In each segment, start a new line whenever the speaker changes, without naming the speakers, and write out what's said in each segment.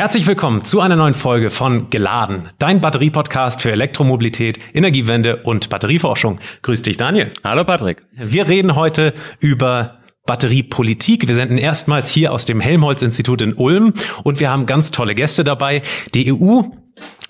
Herzlich willkommen zu einer neuen Folge von Geladen, dein Batterie-Podcast für Elektromobilität, Energiewende und Batterieforschung. Grüß dich, Daniel.
Hallo, Patrick.
Wir reden heute über Batteriepolitik. Wir senden erstmals hier aus dem Helmholtz-Institut in Ulm und wir haben ganz tolle Gäste dabei. Die EU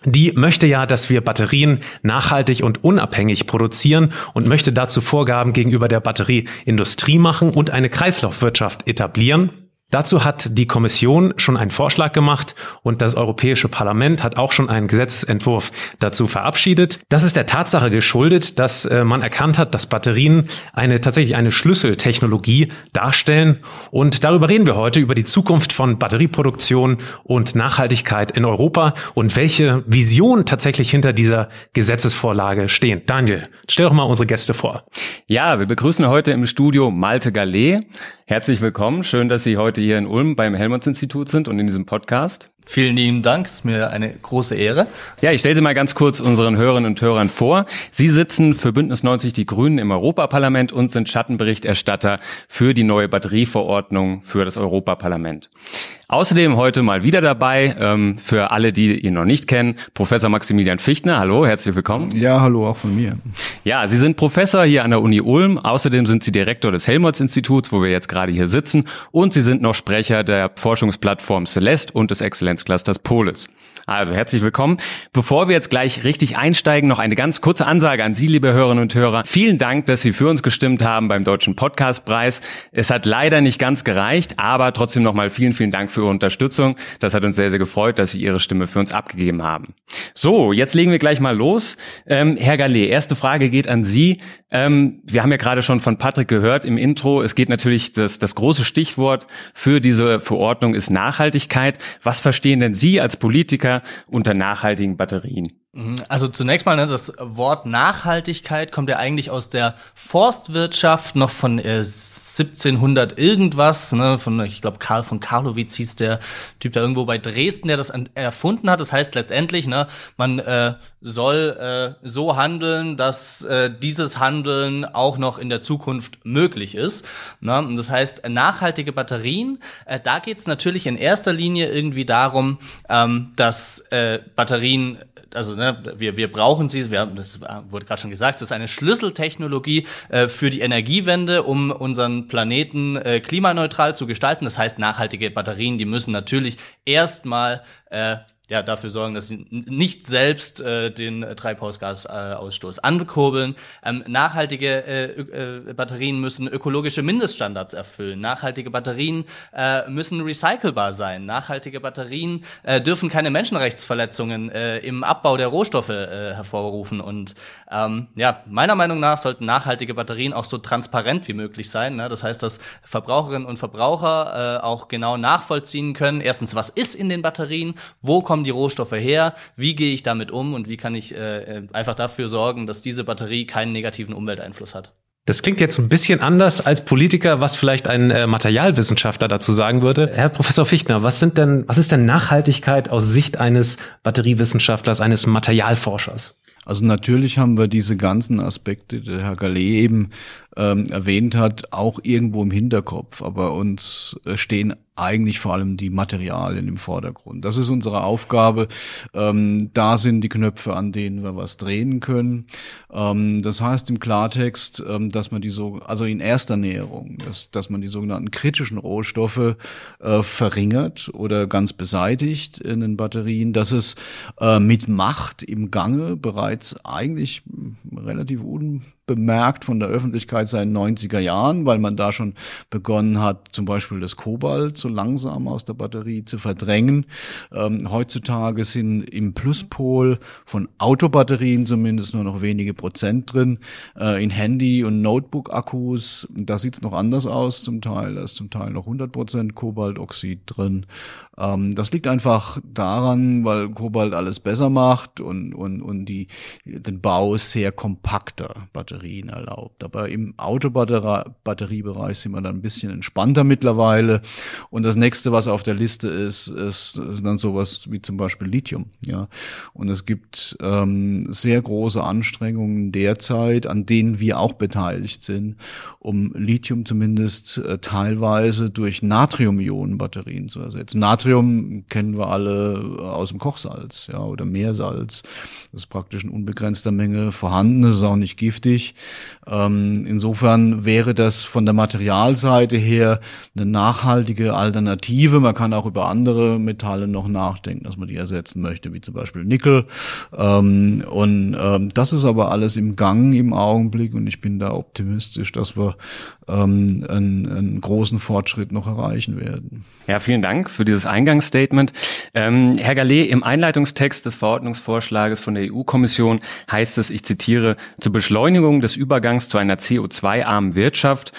die möchte ja, dass wir Batterien nachhaltig und unabhängig produzieren und möchte dazu Vorgaben gegenüber der Batterieindustrie machen und eine Kreislaufwirtschaft etablieren. Dazu hat die Kommission schon einen Vorschlag gemacht und das Europäische Parlament hat auch schon einen Gesetzentwurf dazu verabschiedet. Das ist der Tatsache geschuldet, dass äh, man erkannt hat, dass Batterien eine tatsächlich eine Schlüsseltechnologie darstellen. Und darüber reden wir heute über die Zukunft von Batterieproduktion und Nachhaltigkeit in Europa und welche Vision tatsächlich hinter dieser Gesetzesvorlage stehen. Daniel, stell doch mal unsere Gäste vor.
Ja, wir begrüßen heute im Studio Malte Gallet. Herzlich willkommen. Schön, dass Sie heute hier in Ulm beim Helmholtz-Institut sind und in diesem Podcast.
Vielen lieben Dank, ist mir eine große Ehre.
Ja, ich stelle Sie mal ganz kurz unseren Hörerinnen und Hörern vor. Sie sitzen für Bündnis 90 Die Grünen im Europaparlament und sind Schattenberichterstatter für die neue Batterieverordnung für das Europaparlament. Außerdem heute mal wieder dabei, ähm, für alle, die ihn noch nicht kennen, Professor Maximilian Fichtner. Hallo, herzlich willkommen.
Ja, hallo, auch von mir.
Ja, Sie sind Professor hier an der Uni Ulm. Außerdem sind Sie Direktor des Helmholtz-Instituts, wo wir jetzt gerade hier sitzen. Und Sie sind noch Sprecher der Forschungsplattform Celeste und des Exzellenzclusters Polis. Also herzlich willkommen. Bevor wir jetzt gleich richtig einsteigen, noch eine ganz kurze Ansage an Sie, liebe Hörerinnen und Hörer. Vielen Dank, dass Sie für uns gestimmt haben beim Deutschen Podcastpreis. Es hat leider nicht ganz gereicht, aber trotzdem nochmal vielen, vielen Dank für Ihre Unterstützung. Das hat uns sehr, sehr gefreut, dass Sie Ihre Stimme für uns abgegeben haben. So, jetzt legen wir gleich mal los. Ähm, Herr Gallet, erste Frage geht an Sie. Ähm, wir haben ja gerade schon von Patrick gehört im Intro. Es geht natürlich, das, das große Stichwort für diese Verordnung ist Nachhaltigkeit. Was verstehen denn Sie als Politiker unter nachhaltigen Batterien?
Mhm. Also zunächst mal, ne, das Wort Nachhaltigkeit kommt ja eigentlich aus der Forstwirtschaft, noch von äh, 1700 irgendwas, ne, von, ich glaube, Karl von Karlowitz hieß der Typ da irgendwo bei Dresden, der das erfunden hat. Das heißt letztendlich, ne, man äh, soll äh, so handeln, dass äh, dieses Handeln auch noch in der Zukunft möglich ist. Ne? Und das heißt, nachhaltige Batterien, äh, da geht es natürlich in erster Linie irgendwie darum, ähm, dass äh, Batterien also ne, wir, wir brauchen sie, wir haben, das wurde gerade schon gesagt, es ist eine Schlüsseltechnologie äh, für die Energiewende, um unseren Planeten äh, klimaneutral zu gestalten. Das heißt, nachhaltige Batterien, die müssen natürlich erstmal äh, ja, dafür sorgen, dass sie nicht selbst äh, den Treibhausgasausstoß ankurbeln. Ähm, nachhaltige äh, äh, Batterien müssen ökologische Mindeststandards erfüllen. Nachhaltige Batterien äh, müssen recycelbar sein. Nachhaltige Batterien äh, dürfen keine Menschenrechtsverletzungen äh, im Abbau der Rohstoffe äh, hervorrufen. Und ähm, ja, meiner Meinung nach sollten nachhaltige Batterien auch so transparent wie möglich sein. Ne? Das heißt, dass Verbraucherinnen und Verbraucher äh, auch genau nachvollziehen können. Erstens, was ist in den Batterien? Wo kommen die Rohstoffe her? Wie gehe ich damit um? Und wie kann ich äh, äh, einfach dafür sorgen, dass diese Batterie keinen negativen Umwelteinfluss hat?
Das klingt jetzt ein bisschen anders als Politiker, was vielleicht ein äh, Materialwissenschaftler dazu sagen würde. Herr Professor Fichtner, was sind denn, was ist denn Nachhaltigkeit aus Sicht eines Batteriewissenschaftlers, eines Materialforschers?
Also natürlich haben wir diese ganzen Aspekte, die Herr Gallet eben ähm, erwähnt hat, auch irgendwo im Hinterkopf. Aber uns äh, stehen eigentlich vor allem die Materialien im Vordergrund. Das ist unsere Aufgabe. Ähm, da sind die Knöpfe, an denen wir was drehen können. Ähm, das heißt im Klartext, ähm, dass man die so, also in erster Näherung, dass, dass man die sogenannten kritischen Rohstoffe äh, verringert oder ganz beseitigt in den Batterien, dass es äh, mit Macht im Gange bereits eigentlich relativ un bemerkt von der Öffentlichkeit seit den 90er Jahren, weil man da schon begonnen hat, zum Beispiel das Kobalt so langsam aus der Batterie zu verdrängen. Ähm, heutzutage sind im Pluspol von Autobatterien zumindest nur noch wenige Prozent drin. Äh, in Handy- und Notebook-Akkus, da sieht es noch anders aus zum Teil. Da ist zum Teil noch 100 Prozent Kobaltoxid drin. Ähm, das liegt einfach daran, weil Kobalt alles besser macht und, und, und die, den Bau sehr kompakter Batterien Batterien erlaubt. Aber im Autobatteriebereich sind wir dann ein bisschen entspannter mittlerweile. Und das nächste, was auf der Liste ist, ist, ist dann sowas wie zum Beispiel Lithium. Ja, und es gibt ähm, sehr große Anstrengungen derzeit, an denen wir auch beteiligt sind, um Lithium zumindest äh, teilweise durch Natrium-Ionen-Batterien zu ersetzen. Natrium kennen wir alle aus dem Kochsalz, ja, oder Meersalz. Das ist praktisch in unbegrenzter Menge vorhanden. Das ist auch nicht giftig. Ähm, insofern wäre das von der Materialseite her eine nachhaltige Alternative. Man kann auch über andere Metalle noch nachdenken, dass man die ersetzen möchte, wie zum Beispiel Nickel. Ähm, und ähm, das ist aber alles im Gang im Augenblick und ich bin da optimistisch, dass wir ähm, einen, einen großen Fortschritt noch erreichen werden.
Ja, vielen Dank für dieses Eingangsstatement. Ähm, Herr Gallet, im Einleitungstext des Verordnungsvorschlages von der EU-Kommission heißt es, ich zitiere, zur Beschleunigung des Übergangs zu einer CO2-armen Wirtschaft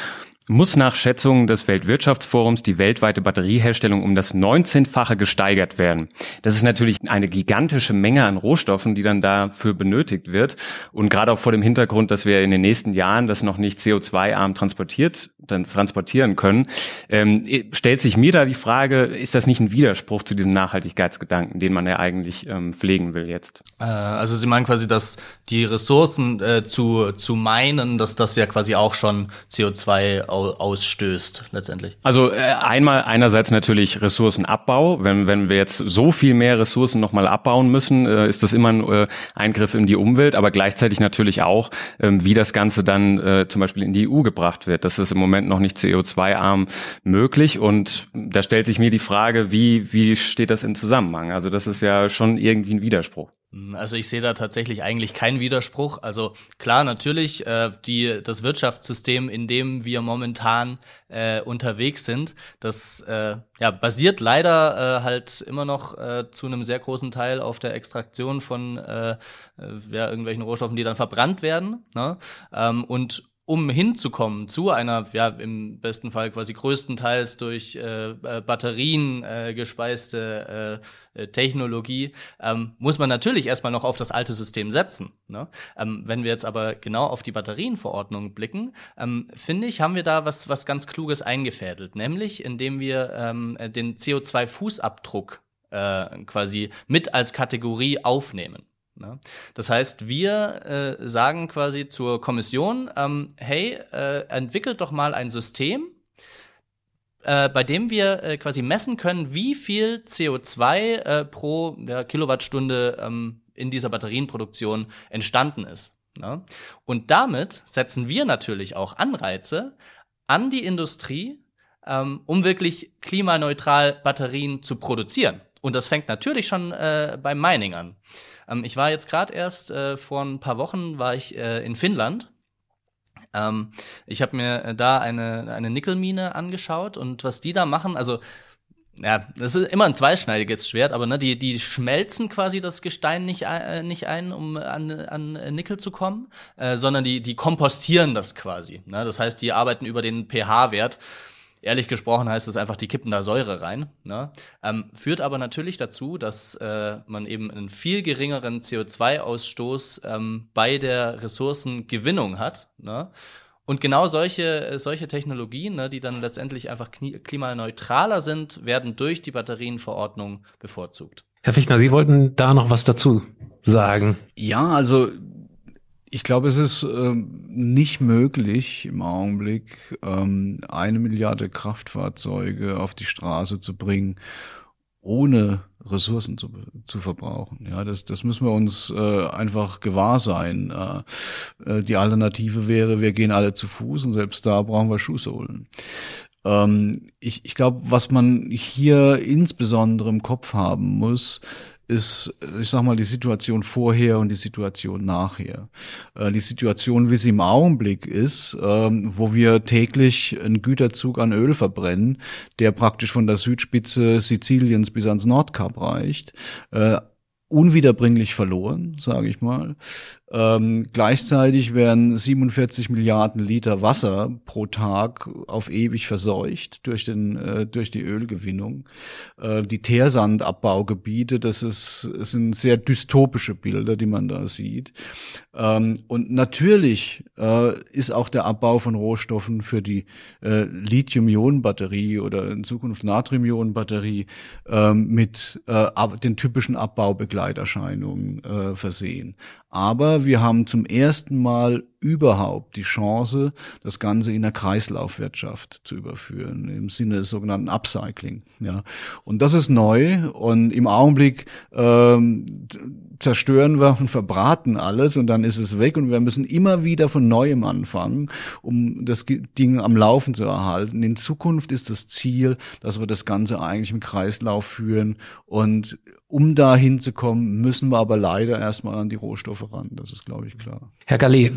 muss nach Schätzungen des Weltwirtschaftsforums die weltweite Batterieherstellung um das 19-fache gesteigert werden. Das ist natürlich eine gigantische Menge an Rohstoffen, die dann dafür benötigt wird. Und gerade auch vor dem Hintergrund, dass wir in den nächsten Jahren das noch nicht CO2-arm transportiert, dann transportieren können, ähm, stellt sich mir da die Frage, ist das nicht ein Widerspruch zu diesem Nachhaltigkeitsgedanken, den man ja eigentlich ähm, pflegen will jetzt?
Äh, also Sie meinen quasi, dass die Ressourcen äh, zu, zu meinen, dass das ja quasi auch schon CO2 ausstößt letztendlich?
Also äh, einmal einerseits natürlich Ressourcenabbau. Wenn, wenn wir jetzt so viel mehr Ressourcen nochmal abbauen müssen, äh, ist das immer ein äh, Eingriff in die Umwelt, aber gleichzeitig natürlich auch, ähm, wie das Ganze dann äh, zum Beispiel in die EU gebracht wird. Das ist im Moment noch nicht CO2-arm möglich und da stellt sich mir die Frage, wie, wie steht das in Zusammenhang? Also das ist ja schon irgendwie ein Widerspruch.
Hm, also ich sehe da tatsächlich eigentlich keinen Widerspruch. Also klar, natürlich, äh, die, das Wirtschaftssystem, in dem wir momentan äh, unterwegs sind, das äh, ja, basiert leider äh, halt immer noch äh, zu einem sehr großen Teil auf der Extraktion von äh, äh ja, irgendwelchen Rohstoffen, die dann verbrannt werden. Ne? Ähm, und um hinzukommen zu einer, ja, im besten Fall quasi größtenteils durch äh, äh, Batterien äh, gespeiste äh, äh, Technologie, ähm, muss man natürlich erstmal noch auf das alte System setzen. Ne? Ähm, wenn wir jetzt aber genau auf die Batterienverordnung blicken, ähm, finde ich, haben wir da was, was ganz Kluges eingefädelt, nämlich indem wir ähm, den CO2-Fußabdruck äh, quasi mit als Kategorie aufnehmen. Ne? Das heißt, wir äh, sagen quasi zur Kommission, ähm, hey, äh, entwickelt doch mal ein System, äh, bei dem wir äh, quasi messen können, wie viel CO2 äh, pro ja, Kilowattstunde ähm, in dieser Batterienproduktion entstanden ist. Ne? Und damit setzen wir natürlich auch Anreize an die Industrie, ähm, um wirklich klimaneutral Batterien zu produzieren. Und das fängt natürlich schon äh, beim Mining an. Ähm, ich war jetzt gerade erst äh, vor ein paar Wochen war ich äh, in Finnland. Ähm, ich habe mir äh, da eine, eine Nickelmine angeschaut und was die da machen, also ja, das ist immer ein zweischneidiges Schwert, aber ne, die, die schmelzen quasi das Gestein nicht, äh, nicht ein, um an, an Nickel zu kommen, äh, sondern die, die kompostieren das quasi. Ne? Das heißt, die arbeiten über den pH-Wert Ehrlich gesprochen heißt es einfach, die kippen da Säure rein. Ne? Ähm, führt aber natürlich dazu, dass äh, man eben einen viel geringeren CO2-Ausstoß ähm, bei der Ressourcengewinnung hat. Ne? Und genau solche, äh, solche Technologien, ne, die dann letztendlich einfach klimaneutraler sind, werden durch die Batterienverordnung bevorzugt.
Herr Fichtner, Sie wollten da noch was dazu sagen.
Ja, also ich glaube, es ist ähm, nicht möglich im Augenblick, ähm, eine Milliarde Kraftfahrzeuge auf die Straße zu bringen, ohne Ressourcen zu, zu verbrauchen. Ja, das, das müssen wir uns äh, einfach gewahr sein. Äh, äh, die Alternative wäre, wir gehen alle zu Fuß und selbst da brauchen wir Schuhsohlen. Ähm, ich ich glaube, was man hier insbesondere im Kopf haben muss, ist, ich sag mal, die Situation vorher und die Situation nachher. Äh, die Situation, wie sie im Augenblick ist, ähm, wo wir täglich einen Güterzug an Öl verbrennen, der praktisch von der Südspitze Siziliens bis ans Nordkap reicht, äh, unwiederbringlich verloren, sage ich mal. Ähm, gleichzeitig werden 47 Milliarden Liter Wasser pro Tag auf ewig verseucht durch, den, äh, durch die Ölgewinnung. Äh, die Teersandabbaugebiete, das, ist, das sind sehr dystopische Bilder, die man da sieht. Ähm, und natürlich äh, ist auch der Abbau von Rohstoffen für die äh, Lithium-Ionen-Batterie oder in Zukunft Natrium-Ionen-Batterie ähm, mit äh, den typischen Abbaubegleiterscheinungen äh, versehen. Aber wir haben zum ersten Mal überhaupt die Chance, das Ganze in der Kreislaufwirtschaft zu überführen, im Sinne des sogenannten Upcycling. Ja. Und das ist neu und im Augenblick ähm, zerstören wir und verbraten alles und dann ist es weg und wir müssen immer wieder von neuem anfangen, um das Ding am Laufen zu erhalten. In Zukunft ist das Ziel, dass wir das Ganze eigentlich im Kreislauf führen und um da hinzukommen, müssen wir aber leider erstmal an die Rohstoffe ran. Das ist, glaube ich, klar.
Herr Gallet,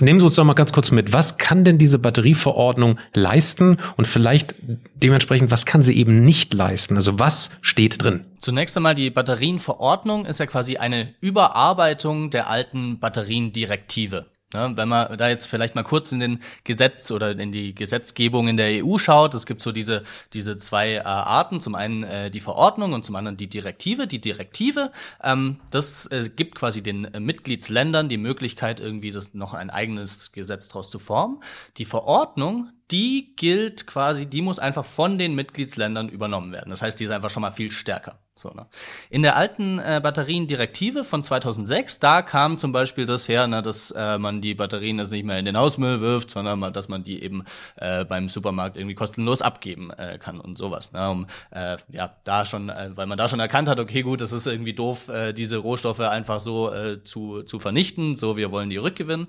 nehmen Sie uns doch mal ganz kurz mit. Was kann denn diese Batterieverordnung leisten? Und vielleicht dementsprechend, was kann sie eben nicht leisten? Also was steht drin?
Zunächst einmal die Batterienverordnung ist ja quasi eine Überarbeitung der alten Batteriendirektive. Ja, wenn man da jetzt vielleicht mal kurz in den Gesetz oder in die Gesetzgebung in der EU schaut, es gibt so diese, diese zwei äh, Arten, zum einen äh, die Verordnung und zum anderen die Direktive. Die Direktive, ähm, das äh, gibt quasi den äh, Mitgliedsländern die Möglichkeit, irgendwie das noch ein eigenes Gesetz daraus zu formen. Die Verordnung, die gilt quasi, die muss einfach von den Mitgliedsländern übernommen werden. Das heißt, die ist einfach schon mal viel stärker. So, ne? In der alten äh, Batteriendirektive von 2006, da kam zum Beispiel das her, ne, dass äh, man die Batterien jetzt nicht mehr in den Hausmüll wirft, sondern mal, dass man die eben äh, beim Supermarkt irgendwie kostenlos abgeben äh, kann und sowas. Ne? Um, äh, ja, da schon, äh, weil man da schon erkannt hat, okay, gut, das ist irgendwie doof, äh, diese Rohstoffe einfach so äh, zu, zu vernichten. So, wir wollen die rückgewinnen.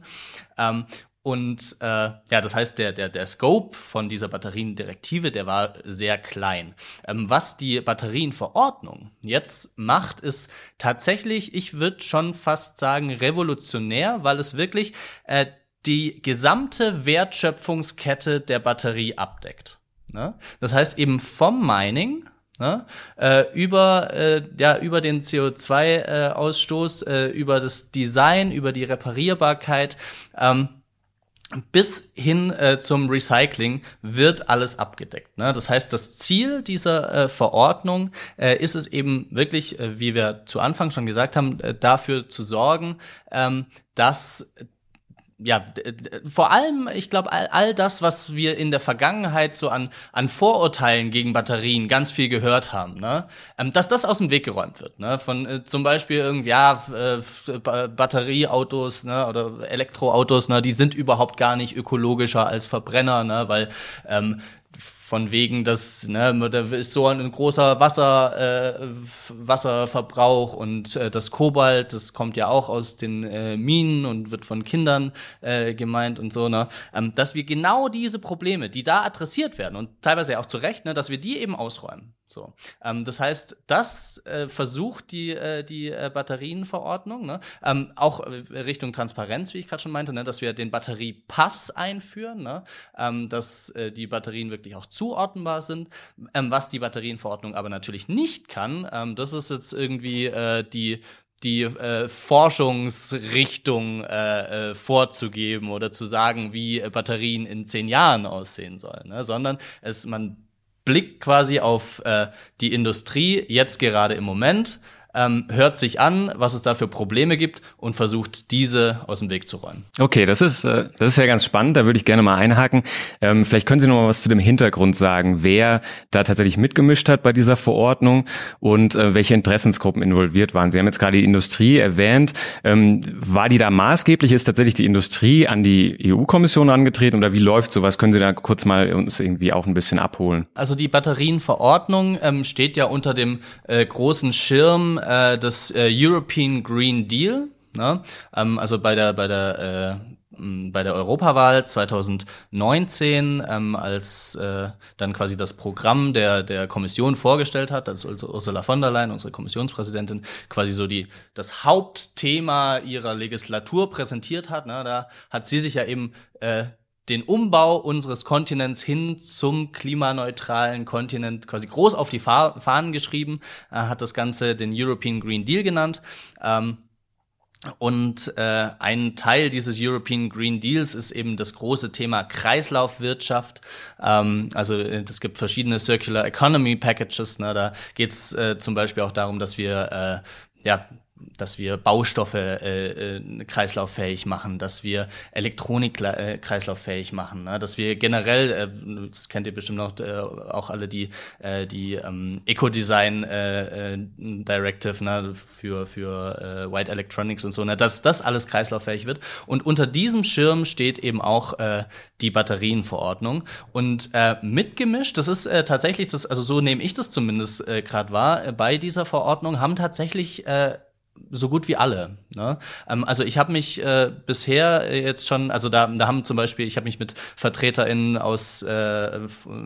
Ähm, und äh, ja, das heißt, der, der, der Scope von dieser Batteriendirektive, der war sehr klein. Ähm, was die Batterienverordnung jetzt macht, ist tatsächlich, ich würde schon fast sagen, revolutionär, weil es wirklich äh, die gesamte Wertschöpfungskette der Batterie abdeckt. Ne? Das heißt eben vom Mining, Ne? Äh, über, äh, ja, über den CO2-Ausstoß, äh, äh, über das Design, über die Reparierbarkeit. Ähm, bis hin äh, zum Recycling wird alles abgedeckt. Ne? Das heißt, das Ziel dieser äh, Verordnung äh, ist es eben wirklich, äh, wie wir zu Anfang schon gesagt haben, äh, dafür zu sorgen, ähm, dass ja, vor allem, ich glaube, all, all das, was wir in der Vergangenheit so an, an Vorurteilen gegen Batterien ganz viel gehört haben, ne, ähm, dass das aus dem Weg geräumt wird, ne, von äh, zum Beispiel irgendwie, ja, äh, Batterieautos, ne, oder Elektroautos, ne, die sind überhaupt gar nicht ökologischer als Verbrenner, ne, weil ähm, von wegen, dass ne, da ist so ein großer Wasser, äh, Wasserverbrauch und äh, das Kobalt, das kommt ja auch aus den äh, Minen und wird von Kindern äh, gemeint und so, ne, ähm, dass wir genau diese Probleme, die da adressiert werden und teilweise auch zu Recht, ne, dass wir die eben ausräumen. So, ähm, das heißt, das äh, versucht die äh, die äh, Batterienverordnung, ne? ähm, auch äh, Richtung Transparenz, wie ich gerade schon meinte, ne? dass wir den Batteriepass einführen, ne? ähm, dass äh, die Batterien wirklich auch zuordnenbar sind. Ähm, was die Batterienverordnung aber natürlich nicht kann, ähm, das ist jetzt irgendwie äh, die die äh, Forschungsrichtung äh, äh, vorzugeben oder zu sagen, wie Batterien in zehn Jahren aussehen sollen, ne? sondern es man blickt quasi auf äh, die Industrie jetzt gerade im Moment ähm, hört sich an, was es da für Probleme gibt und versucht, diese aus dem Weg zu räumen.
Okay, das ist, äh, das ist ja ganz spannend, da würde ich gerne mal einhaken. Ähm, vielleicht können Sie noch mal was zu dem Hintergrund sagen, wer da tatsächlich mitgemischt hat bei dieser Verordnung und äh, welche Interessensgruppen involviert waren. Sie haben jetzt gerade die Industrie erwähnt. Ähm, war die da maßgeblich? Ist tatsächlich die Industrie an die EU-Kommission angetreten oder wie läuft sowas? Können Sie da kurz mal uns irgendwie auch ein bisschen abholen?
Also die Batterienverordnung ähm, steht ja unter dem äh, großen Schirm äh, das äh, European Green Deal. Ne? Ähm, also bei der bei der äh, bei der Europawahl 2019, ähm, als äh, dann quasi das Programm der der Kommission vorgestellt hat, als Ursula von der Leyen, unsere Kommissionspräsidentin, quasi so die das Hauptthema ihrer Legislatur präsentiert hat. Ne, da hat sie sich ja eben äh, den Umbau unseres Kontinents hin zum klimaneutralen Kontinent quasi groß auf die Fahnen geschrieben, er hat das Ganze den European Green Deal genannt. Ähm, Und äh, ein Teil dieses European Green Deals ist eben das große Thema Kreislaufwirtschaft. Ähm, also es gibt verschiedene Circular Economy Packages. Ne? Da geht es äh, zum Beispiel auch darum, dass wir äh, ja dass wir Baustoffe äh, äh, kreislauffähig machen, dass wir Elektronik äh, kreislauffähig machen, ne? dass wir generell, äh, das kennt ihr bestimmt noch äh, auch alle die äh, die ähm, Eco-Design äh, äh, Directive ne? für für äh, White Electronics und so, ne? dass das alles kreislauffähig wird. Und unter diesem Schirm steht eben auch äh, die Batterienverordnung und äh, mitgemischt. Das ist äh, tatsächlich das, also so nehme ich das zumindest äh, gerade wahr. Äh, bei dieser Verordnung haben tatsächlich äh, so gut wie alle. Ne? Ähm, also ich habe mich äh, bisher jetzt schon, also da, da haben zum Beispiel, ich habe mich mit VertreterInnen aus äh,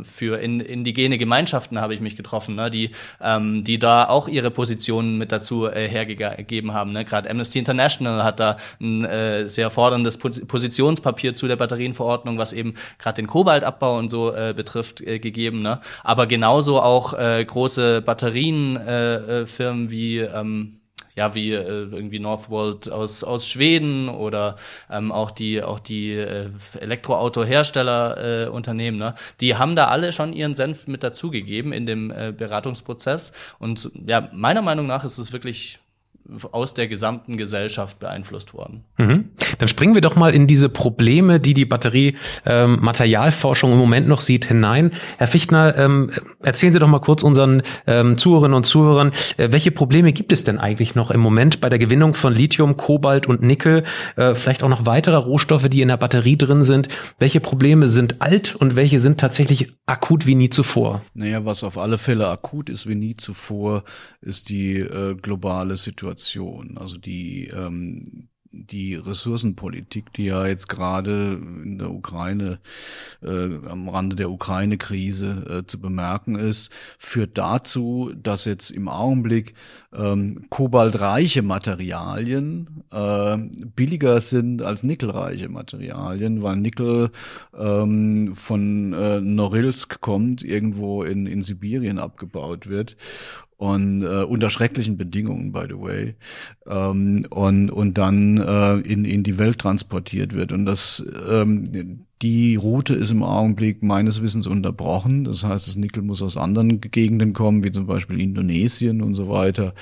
für in, indigene Gemeinschaften habe ich mich getroffen, ne? die, ähm, die da auch ihre Positionen mit dazu äh, hergegeben haben. Ne? Gerade Amnesty International hat da ein äh, sehr forderndes Positionspapier zu der Batterienverordnung, was eben gerade den Kobaltabbau und so äh, betrifft, äh, gegeben. Ne? Aber genauso auch äh, große Batterienfirmen äh, äh wie ähm, ja, wie äh, irgendwie Northvolt aus, aus Schweden oder ähm, auch die, auch die äh, Elektroautohersteller äh, Unternehmen, ne? die haben da alle schon ihren Senf mit dazugegeben in dem äh, Beratungsprozess. Und ja, meiner Meinung nach ist es wirklich aus der gesamten Gesellschaft beeinflusst worden.
Mhm. Dann springen wir doch mal in diese Probleme, die die Batterie-Materialforschung ähm, im Moment noch sieht, hinein. Herr Fichtner, ähm, erzählen Sie doch mal kurz unseren ähm, Zuhörerinnen und Zuhörern, äh, welche Probleme gibt es denn eigentlich noch im Moment bei der Gewinnung von Lithium, Kobalt und Nickel, äh, vielleicht auch noch weitere Rohstoffe, die in der Batterie drin sind? Welche Probleme sind alt und welche sind tatsächlich akut wie nie zuvor?
Naja, was auf alle Fälle akut ist wie nie zuvor, ist die äh, globale Situation. Also die ähm, die Ressourcenpolitik, die ja jetzt gerade in der Ukraine, äh, am Rande der Ukraine-Krise äh, zu bemerken ist, führt dazu, dass jetzt im Augenblick ähm, kobaltreiche Materialien äh, billiger sind als nickelreiche Materialien, weil Nickel ähm, von äh, Norilsk kommt, irgendwo in, in Sibirien abgebaut wird und äh, unter schrecklichen Bedingungen, by the way, ähm, und und dann äh, in in die Welt transportiert wird. Und das ähm, die Route ist im Augenblick meines Wissens unterbrochen. Das heißt, das Nickel muss aus anderen Gegenden kommen, wie zum Beispiel Indonesien und so weiter.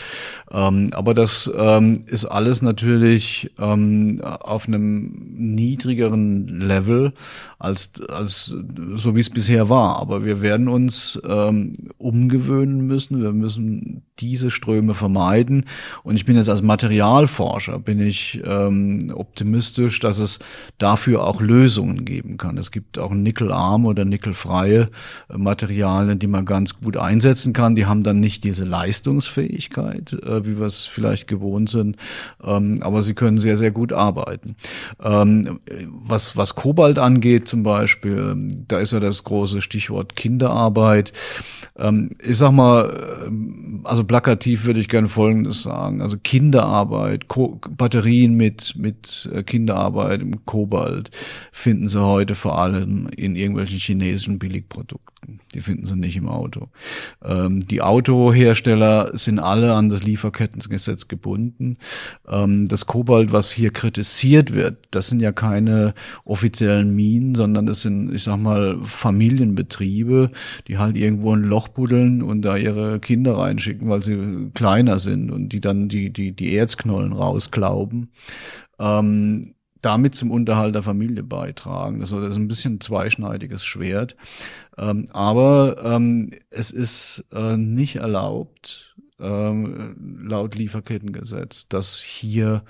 Ähm, aber das ähm, ist alles natürlich ähm, auf einem niedrigeren Level als, als so wie es bisher war. Aber wir werden uns ähm, umgewöhnen müssen. Wir müssen diese Ströme vermeiden. Und ich bin jetzt als Materialforscher, bin ich ähm, optimistisch, dass es dafür auch Lösungen geben kann. Es gibt auch nickelarme oder nickelfreie äh, Materialien, die man ganz gut einsetzen kann. Die haben dann nicht diese Leistungsfähigkeit, äh, wie wir es vielleicht gewohnt sind, ähm, aber sie können sehr, sehr gut arbeiten. Ähm, was, was Kobalt angeht zum Beispiel, da ist ja das große Stichwort Kinderarbeit. Ähm, ich sag mal, äh, also plakativ würde ich gerne Folgendes sagen. Also Kinderarbeit, Ko Batterien mit, mit Kinderarbeit im Kobalt finden Sie heute vor allem in irgendwelchen chinesischen Billigprodukten. Die finden sie nicht im Auto. Ähm, die Autohersteller sind alle an das Lieferkettengesetz gebunden. Ähm, das Kobalt, was hier kritisiert wird, das sind ja keine offiziellen Minen, sondern das sind, ich sag mal, Familienbetriebe, die halt irgendwo ein Loch buddeln und da ihre Kinder reinschicken, weil sie kleiner sind und die dann die, die, die Erzknollen rausklauben. Ähm, damit zum Unterhalt der Familie beitragen. Das ist ein bisschen ein zweischneidiges Schwert. Ähm, aber ähm, es ist äh, nicht erlaubt, ähm, laut Lieferkettengesetz, dass hier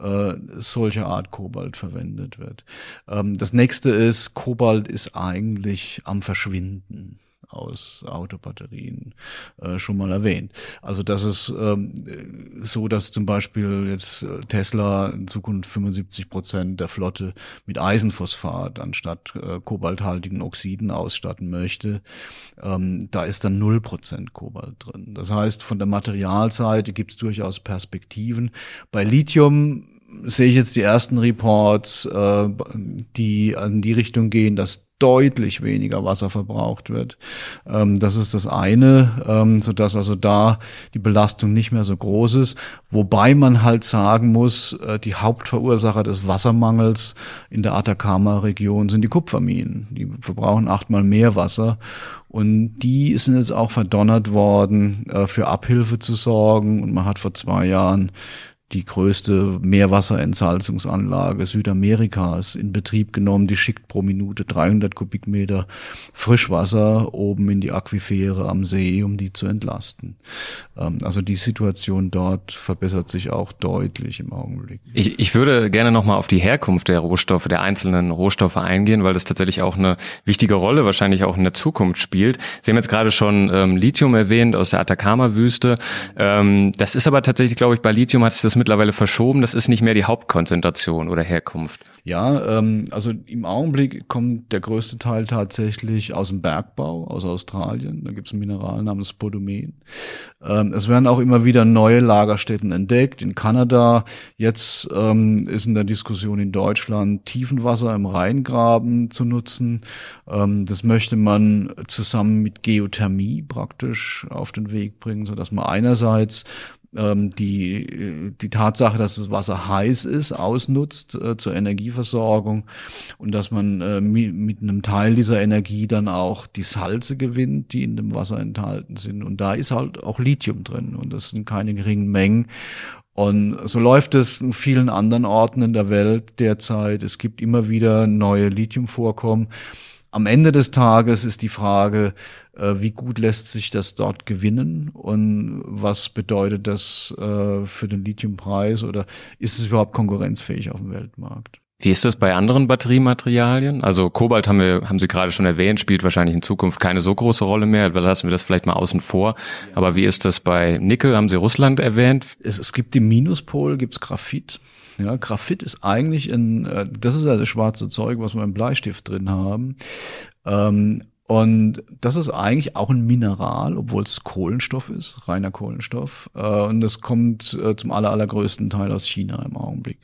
äh, solche Art Kobalt verwendet wird. Ähm, das nächste ist, Kobalt ist eigentlich am Verschwinden aus Autobatterien äh, schon mal erwähnt. Also das ist ähm, so, dass zum Beispiel jetzt äh, Tesla in Zukunft 75 Prozent der Flotte mit Eisenphosphat anstatt äh, kobalthaltigen Oxiden ausstatten möchte. Ähm, da ist dann null Prozent Kobalt drin. Das heißt, von der Materialseite gibt es durchaus Perspektiven. Bei Lithium sehe ich jetzt die ersten Reports, äh, die an die Richtung gehen, dass deutlich weniger Wasser verbraucht wird. Ähm, das ist das eine, ähm, so dass also da die Belastung nicht mehr so groß ist. Wobei man halt sagen muss, äh, die Hauptverursacher des Wassermangels in der Atacama-Region sind die Kupferminen. Die verbrauchen achtmal mehr Wasser. Und die sind jetzt auch verdonnert worden, äh, für Abhilfe zu sorgen. Und man hat vor zwei Jahren die größte Meerwasserentsalzungsanlage Südamerikas in Betrieb genommen. Die schickt pro Minute 300 Kubikmeter Frischwasser oben in die Aquifere am See, um die zu entlasten. Ähm, also die Situation dort verbessert sich auch deutlich im Augenblick.
Ich, ich würde gerne nochmal auf die Herkunft der Rohstoffe, der einzelnen Rohstoffe eingehen, weil das tatsächlich auch eine wichtige Rolle wahrscheinlich auch in der Zukunft spielt. Sie haben jetzt gerade schon ähm, Lithium erwähnt aus der Atacama-Wüste. Ähm, das ist aber tatsächlich, glaube ich, bei Lithium hat sich das mittlerweile verschoben. Das ist nicht mehr die Hauptkonzentration oder Herkunft.
Ja, ähm, also im Augenblick kommt der größte Teil tatsächlich aus dem Bergbau, aus Australien. Da gibt es ein Mineral namens Spodomen. Ähm, es werden auch immer wieder neue Lagerstätten entdeckt. In Kanada, jetzt ähm, ist in der Diskussion in Deutschland, Tiefenwasser im Rheingraben zu nutzen. Ähm, das möchte man zusammen mit Geothermie praktisch auf den Weg bringen, so dass man einerseits ähm, die, die Tatsache, dass das Wasser heiß ist, ausnutzt äh, zur Energieversorgung und dass man äh, mit, mit einem Teil dieser Energie dann auch die Salze gewinnt, die in dem Wasser enthalten sind. Und da ist halt auch Lithium drin und das sind keine geringen Mengen. Und so läuft es in vielen anderen Orten in der Welt derzeit. Es gibt immer wieder neue Lithiumvorkommen. Am Ende des Tages ist die Frage, äh, wie gut lässt sich das dort gewinnen und was bedeutet das äh, für den Lithiumpreis oder ist es überhaupt konkurrenzfähig auf dem Weltmarkt?
Wie ist das bei anderen Batteriematerialien? Also Kobalt haben wir, haben Sie gerade schon erwähnt, spielt wahrscheinlich in Zukunft keine so große Rolle mehr. Lassen wir das vielleicht mal außen vor. Aber wie ist das bei Nickel? Haben Sie Russland erwähnt?
Es, es gibt im Minuspol, gibt's Graphit. Ja, Graphit ist eigentlich ein, äh, das ist ja das schwarze Zeug, was wir im Bleistift drin haben. Ähm, und das ist eigentlich auch ein Mineral, obwohl es Kohlenstoff ist, reiner Kohlenstoff. Äh, und das kommt äh, zum aller, allergrößten Teil aus China im Augenblick.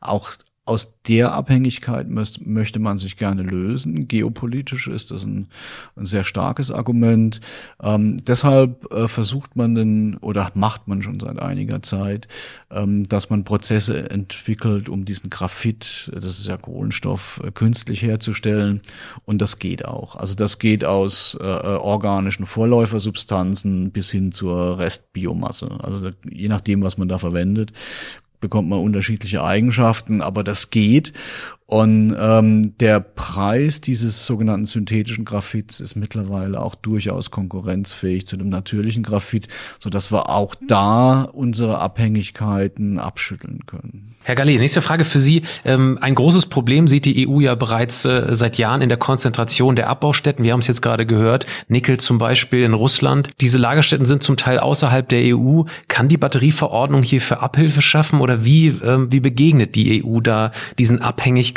Auch aus der Abhängigkeit möchte man sich gerne lösen. Geopolitisch ist das ein, ein sehr starkes Argument. Ähm, deshalb äh, versucht man denn oder macht man schon seit einiger Zeit, ähm, dass man Prozesse entwickelt, um diesen Graphit, das ist ja Kohlenstoff, äh, künstlich herzustellen. Und das geht auch. Also das geht aus äh, äh organischen Vorläufersubstanzen bis hin zur Restbiomasse. Also je nachdem, was man da verwendet, bekommt man unterschiedliche Eigenschaften, aber das geht. Und ähm, der Preis dieses sogenannten synthetischen Graphits ist mittlerweile auch durchaus konkurrenzfähig zu dem natürlichen Graphit, so dass wir auch da unsere Abhängigkeiten abschütteln können.
Herr Gallet, nächste Frage für Sie. Ähm, ein großes Problem sieht die EU ja bereits äh, seit Jahren in der Konzentration der Abbaustätten. Wir haben es jetzt gerade gehört. Nickel zum Beispiel in Russland. Diese Lagerstätten sind zum Teil außerhalb der EU. Kann die Batterieverordnung hier für Abhilfe schaffen oder wie, ähm, wie begegnet die EU da diesen Abhängigkeiten,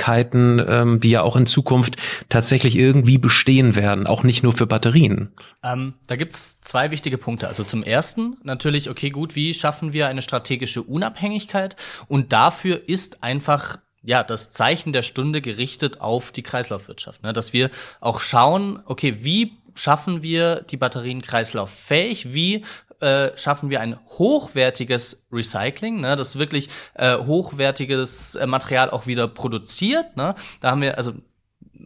ähm, die ja auch in Zukunft tatsächlich irgendwie bestehen werden, auch nicht nur für Batterien?
Ähm, da gibt's zwei wichtige Punkte. Also zum ersten natürlich, okay, gut, wie schaffen wir eine strategische Unabhängigkeit und dafür dafür ist einfach ja, das Zeichen der Stunde gerichtet auf die Kreislaufwirtschaft. Ne? Dass wir auch schauen, okay, wie schaffen wir die Batterien kreislauffähig? Wie äh, schaffen wir ein hochwertiges Recycling, ne, das wirklich äh, hochwertiges äh, Material auch wieder produziert. Ne? Da haben wir, also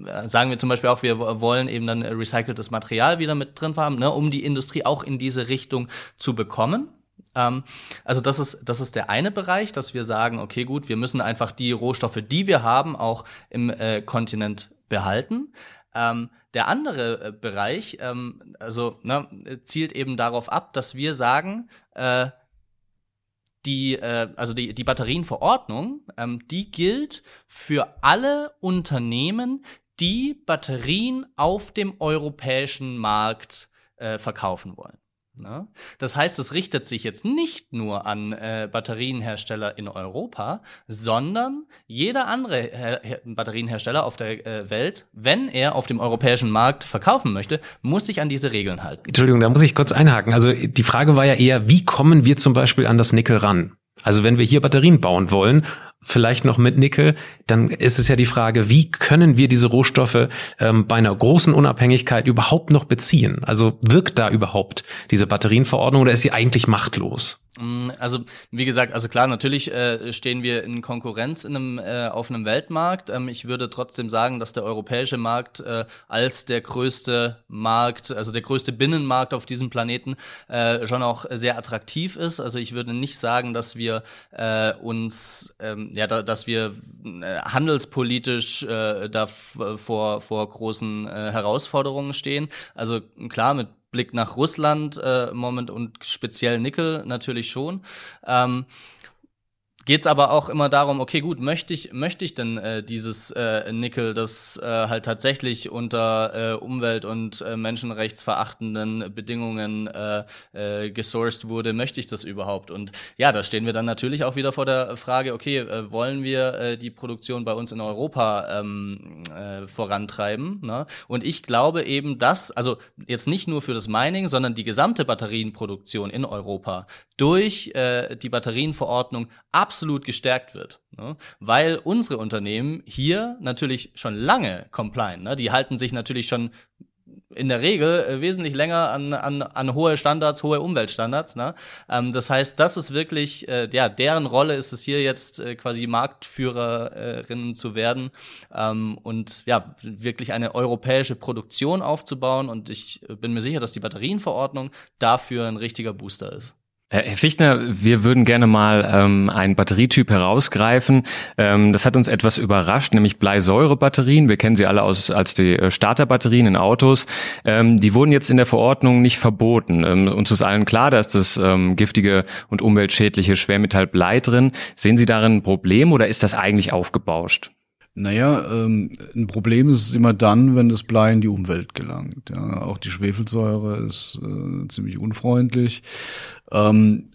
äh, sagen wir zum Beispiel auch, wir wollen eben dann recyceltes Material wieder mit drin haben, ne, um die Industrie auch in diese Richtung zu bekommen. Ähm, also das ist, das ist der eine Bereich, dass wir sagen, okay, gut, wir müssen einfach die Rohstoffe, die wir haben, auch im äh, Kontinent behalten. Ähm, der andere äh, Bereich, ähm, also ne, zielt eben darauf ab, dass wir sagen, äh, die, äh, also die, die Batterienverordnung, ähm, die gilt für alle Unternehmen, die Batterien auf dem europäischen Markt äh, verkaufen wollen. Ne? Das heißt, es richtet sich jetzt nicht nur an äh, Batterienhersteller in Europa, sondern jeder andere Her Her Batterienhersteller auf der äh, Welt, wenn er auf dem europäischen Markt verkaufen möchte, muss sich an diese Regeln halten.
Entschuldigung, da muss ich kurz einhaken. Also die Frage war ja eher, wie kommen wir zum Beispiel an das Nickel ran? Also wenn wir hier Batterien bauen wollen, vielleicht noch mit Nickel, dann ist es ja die Frage, wie können wir diese Rohstoffe ähm, bei einer großen Unabhängigkeit überhaupt noch beziehen? Also wirkt da überhaupt diese Batterienverordnung oder ist sie eigentlich machtlos?
Mm, also wie gesagt, also klar, natürlich äh, stehen wir in Konkurrenz in einem, äh, auf einem Weltmarkt. Ähm, ich würde trotzdem sagen, dass der europäische Markt äh, als der größte Markt, also der größte Binnenmarkt auf diesem Planeten äh, schon auch sehr attraktiv ist. Also ich würde nicht sagen, dass wir äh, uns, ähm, ja, da, dass wir äh, handelspolitisch äh, da vor vor großen äh, Herausforderungen stehen. Also klar mit Blick nach Russland äh, Moment und speziell Nickel natürlich schon. Ähm, geht es aber auch immer darum, okay, gut, möchte ich, möchte ich denn äh, dieses äh, Nickel, das äh, halt tatsächlich unter äh, Umwelt- und äh, menschenrechtsverachtenden Bedingungen äh, äh, gesourced wurde, möchte ich das überhaupt? Und ja, da stehen wir dann natürlich auch wieder vor der Frage, okay, äh, wollen wir äh, die Produktion bei uns in Europa ähm, äh, vorantreiben? Ne? Und ich glaube eben, dass, also jetzt nicht nur für das Mining, sondern die gesamte Batterienproduktion in Europa durch äh, die Batterienverordnung absolut gestärkt wird. Ne? Weil unsere Unternehmen hier natürlich schon lange compliant, ne? die halten sich natürlich schon in der Regel äh, wesentlich länger an, an, an hohe Standards, hohe Umweltstandards. Ne? Ähm, das heißt, das ist wirklich, äh, ja, deren Rolle ist es hier jetzt äh, quasi Marktführerinnen zu werden ähm, und ja, wirklich eine europäische Produktion aufzubauen. Und ich bin mir sicher, dass die Batterienverordnung dafür ein richtiger Booster ist.
Herr Fichtner, wir würden gerne mal ähm, einen Batterietyp herausgreifen. Ähm, das hat uns etwas überrascht, nämlich Bleisäurebatterien. Wir kennen sie alle aus, als die äh, Starterbatterien in Autos. Ähm, die wurden jetzt in der Verordnung nicht verboten. Ähm, uns ist allen klar, da ist das ähm, giftige und umweltschädliche Schwermetall Blei drin. Sehen Sie darin ein Problem oder ist das eigentlich aufgebauscht?
Naja, ähm, ein Problem ist immer dann, wenn das Blei in die Umwelt gelangt. Ja, auch die Schwefelsäure ist äh, ziemlich unfreundlich. Ähm,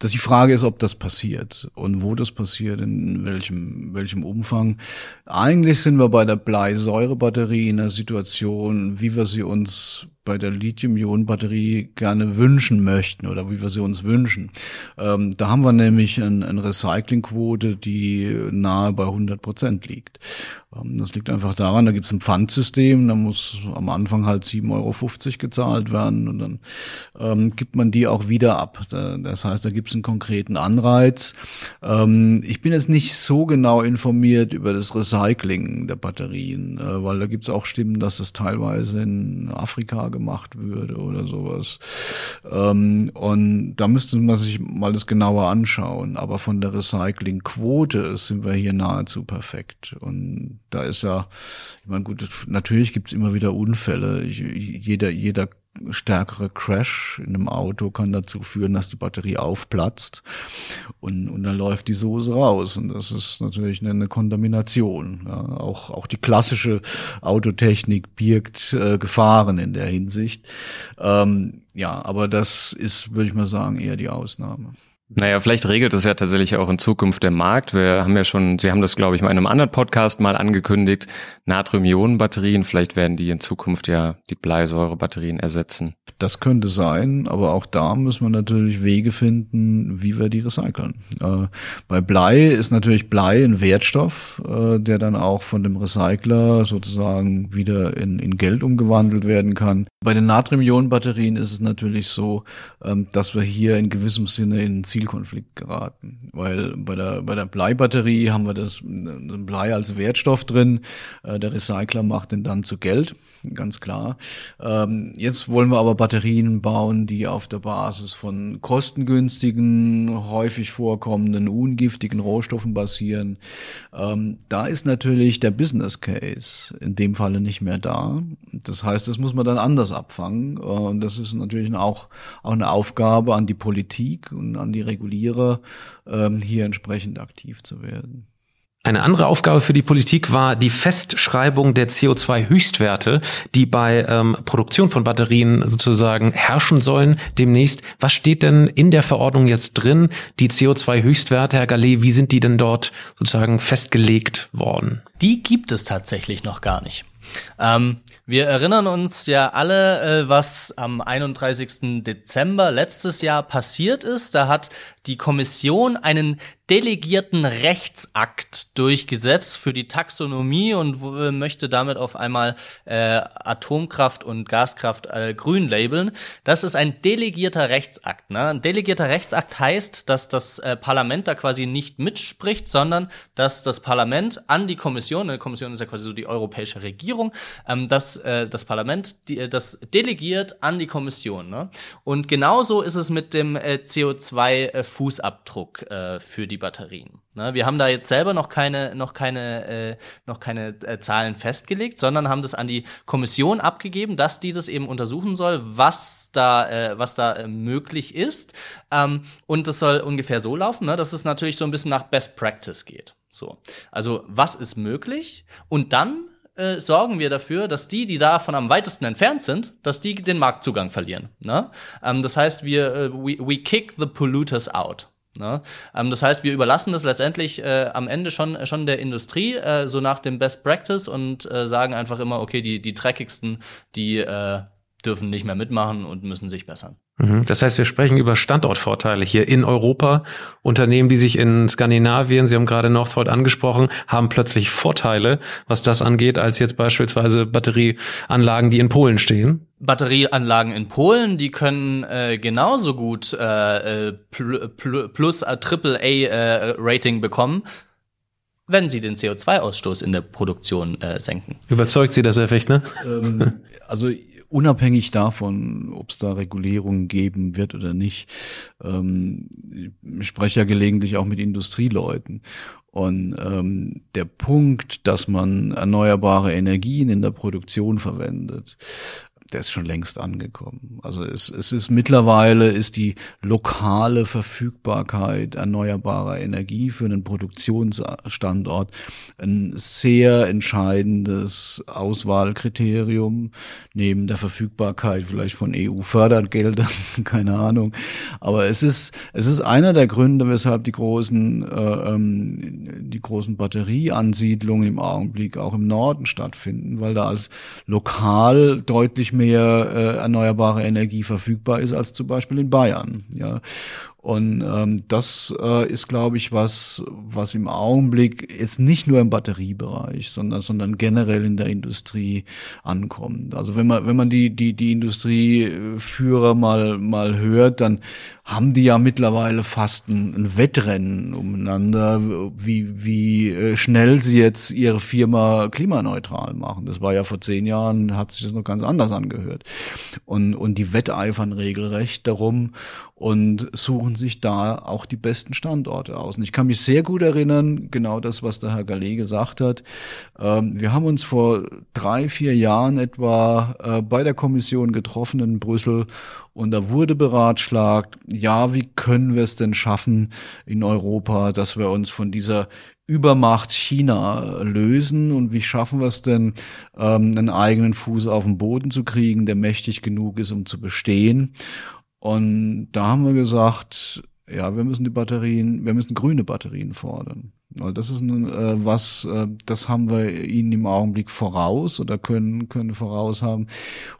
dass die Frage ist, ob das passiert und wo das passiert, in welchem, welchem Umfang. Eigentlich sind wir bei der Bleisäurebatterie in einer Situation, wie wir sie uns bei der Lithium-Ionen-Batterie gerne wünschen möchten oder wie wir sie uns wünschen. Ähm, da haben wir nämlich ein, eine Recyclingquote, die nahe bei 100 Prozent liegt. Ähm, das liegt einfach daran, da gibt es ein Pfandsystem, da muss am Anfang halt 7,50 Euro gezahlt werden und dann ähm, gibt man die auch wieder ab. Da, das heißt, da gibt es einen konkreten Anreiz. Ähm, ich bin jetzt nicht so genau informiert über das Recycling der Batterien, äh, weil da gibt es auch Stimmen, dass das teilweise in Afrika gemacht würde oder sowas. Ähm, und da müsste man sich mal das genauer anschauen. Aber von der Recyclingquote sind wir hier nahezu perfekt. Und da ist ja, ich meine, gut, natürlich gibt es immer wieder Unfälle. Ich, jeder, jeder stärkere Crash in einem Auto kann dazu führen, dass die Batterie aufplatzt und, und dann läuft die Soße raus. Und das ist natürlich eine, eine Kontamination. Ja. Auch, auch die klassische Autotechnik birgt äh, Gefahren in der Hinsicht. Ähm, ja, aber das ist, würde ich mal sagen, eher die Ausnahme.
Naja, vielleicht regelt es ja tatsächlich auch in Zukunft der Markt. Wir haben ja schon, Sie haben das, glaube ich, in einem anderen Podcast mal angekündigt, Natrium-Ionen-Batterien, vielleicht werden die in Zukunft ja die Bleisäure-Batterien ersetzen.
Das könnte sein, aber auch da müssen wir natürlich Wege finden, wie wir die recyceln. Äh, bei Blei ist natürlich Blei ein Wertstoff, äh, der dann auch von dem Recycler sozusagen wieder in, in Geld umgewandelt werden kann. Bei den Natrium-Ionen-Batterien ist es natürlich so, ähm, dass wir hier in gewissem Sinne in Ziel Zielkonflikt geraten, weil bei der bei der Bleibatterie haben wir das Blei als Wertstoff drin. Äh, der Recycler macht den dann zu Geld, ganz klar. Ähm, jetzt wollen wir aber Batterien bauen, die auf der Basis von kostengünstigen, häufig vorkommenden, ungiftigen Rohstoffen basieren. Ähm, da ist natürlich der Business Case in dem Falle nicht mehr da. Das heißt, das muss man dann anders abfangen. Äh, und das ist natürlich auch, auch eine Aufgabe an die Politik und an die Regulierer, ähm, hier entsprechend aktiv zu werden.
Eine andere Aufgabe für die Politik war die Festschreibung der CO2-Höchstwerte, die bei ähm, Produktion von Batterien sozusagen herrschen sollen demnächst. Was steht denn in der Verordnung jetzt drin? Die CO2-Höchstwerte, Herr Gallet, wie sind die denn dort sozusagen festgelegt worden?
Die gibt es tatsächlich noch gar nicht. Ähm, wir erinnern uns ja alle, äh, was am 31. Dezember letztes Jahr passiert ist. Da hat die Kommission einen delegierten Rechtsakt durchgesetzt für die Taxonomie und möchte damit auf einmal äh, Atomkraft und Gaskraft äh, grün labeln. Das ist ein delegierter Rechtsakt. Ne? Ein delegierter Rechtsakt heißt, dass das äh, Parlament da quasi nicht mitspricht, sondern dass das Parlament an die Kommission, eine Kommission ist ja quasi so die europäische Regierung, ähm, dass äh, das Parlament die, äh, das delegiert an die Kommission. Ne? Und genauso ist es mit dem äh, CO2-Fußabdruck äh, für die Batterien. Ne? Wir haben da jetzt selber noch keine, noch keine, äh, noch keine äh, Zahlen festgelegt, sondern haben das an die Kommission abgegeben, dass die das eben untersuchen soll, was da, äh, was da äh, möglich ist. Ähm, und das soll ungefähr so laufen, ne? dass es natürlich so ein bisschen nach Best Practice geht. So, also was ist möglich? Und dann äh, sorgen wir dafür, dass die, die davon am weitesten entfernt sind, dass die den Marktzugang verlieren. Ne? Ähm, das heißt, wir äh, we, we kick the polluters out. Ne? Ähm, das heißt, wir überlassen das letztendlich äh, am Ende schon, schon der Industrie, äh, so nach dem Best Practice und äh, sagen einfach immer, okay, die, die dreckigsten, die äh, dürfen nicht mehr mitmachen und müssen sich bessern.
Mhm. Das heißt, wir sprechen über Standortvorteile hier in Europa. Unternehmen, die sich in Skandinavien, Sie haben gerade Northvolt angesprochen, haben plötzlich Vorteile, was das angeht, als jetzt beispielsweise Batterieanlagen, die in Polen stehen.
Batterieanlagen in Polen, die können äh, genauso gut äh, äh pl pl plus Triple A äh, Rating bekommen, wenn sie den CO2-Ausstoß in der Produktion äh, senken.
Überzeugt Sie das, Herr Fechtner?
Ähm, also unabhängig davon, ob es da Regulierungen geben wird oder nicht. Ähm, ich spreche ja gelegentlich auch mit Industrieleuten. Und ähm, der Punkt, dass man erneuerbare Energien in der Produktion verwendet, der ist schon längst angekommen. Also es, es ist mittlerweile ist die lokale Verfügbarkeit erneuerbarer Energie für einen Produktionsstandort ein sehr entscheidendes Auswahlkriterium neben der Verfügbarkeit vielleicht von EU-Fördergeldern, keine Ahnung. Aber es ist es ist einer der Gründe, weshalb die großen äh, ähm, die großen Batterieansiedlungen im Augenblick auch im Norden stattfinden, weil da als lokal deutlich mehr mehr äh, erneuerbare Energie verfügbar ist als zum Beispiel in Bayern. Ja. Und ähm, das äh, ist, glaube ich, was, was im Augenblick jetzt nicht nur im Batteriebereich, sondern, sondern generell in der Industrie ankommt. Also wenn man, wenn man die, die, die Industrieführer mal, mal hört, dann haben die ja mittlerweile fast ein, ein Wettrennen umeinander, wie, wie äh, schnell sie jetzt ihre Firma klimaneutral machen. Das war ja vor zehn Jahren, hat sich das noch ganz anders angehört. Und, und die wetteifern regelrecht darum und suchen sich da auch die besten Standorte aus. Und ich kann mich sehr gut erinnern, genau das, was der Herr Gallet gesagt hat. Ähm, wir haben uns vor drei, vier Jahren etwa äh, bei der Kommission getroffen in Brüssel und da wurde beratschlagt, ja, wie können wir es denn schaffen in Europa, dass wir uns von dieser Übermacht China lösen und wie schaffen wir es denn, ähm, einen eigenen Fuß auf den Boden zu kriegen, der mächtig genug ist, um zu bestehen. Und da haben wir gesagt, ja, wir müssen die Batterien, wir müssen grüne Batterien fordern. Das ist ein, äh, was, äh, das haben wir ihnen im Augenblick voraus oder können können voraus haben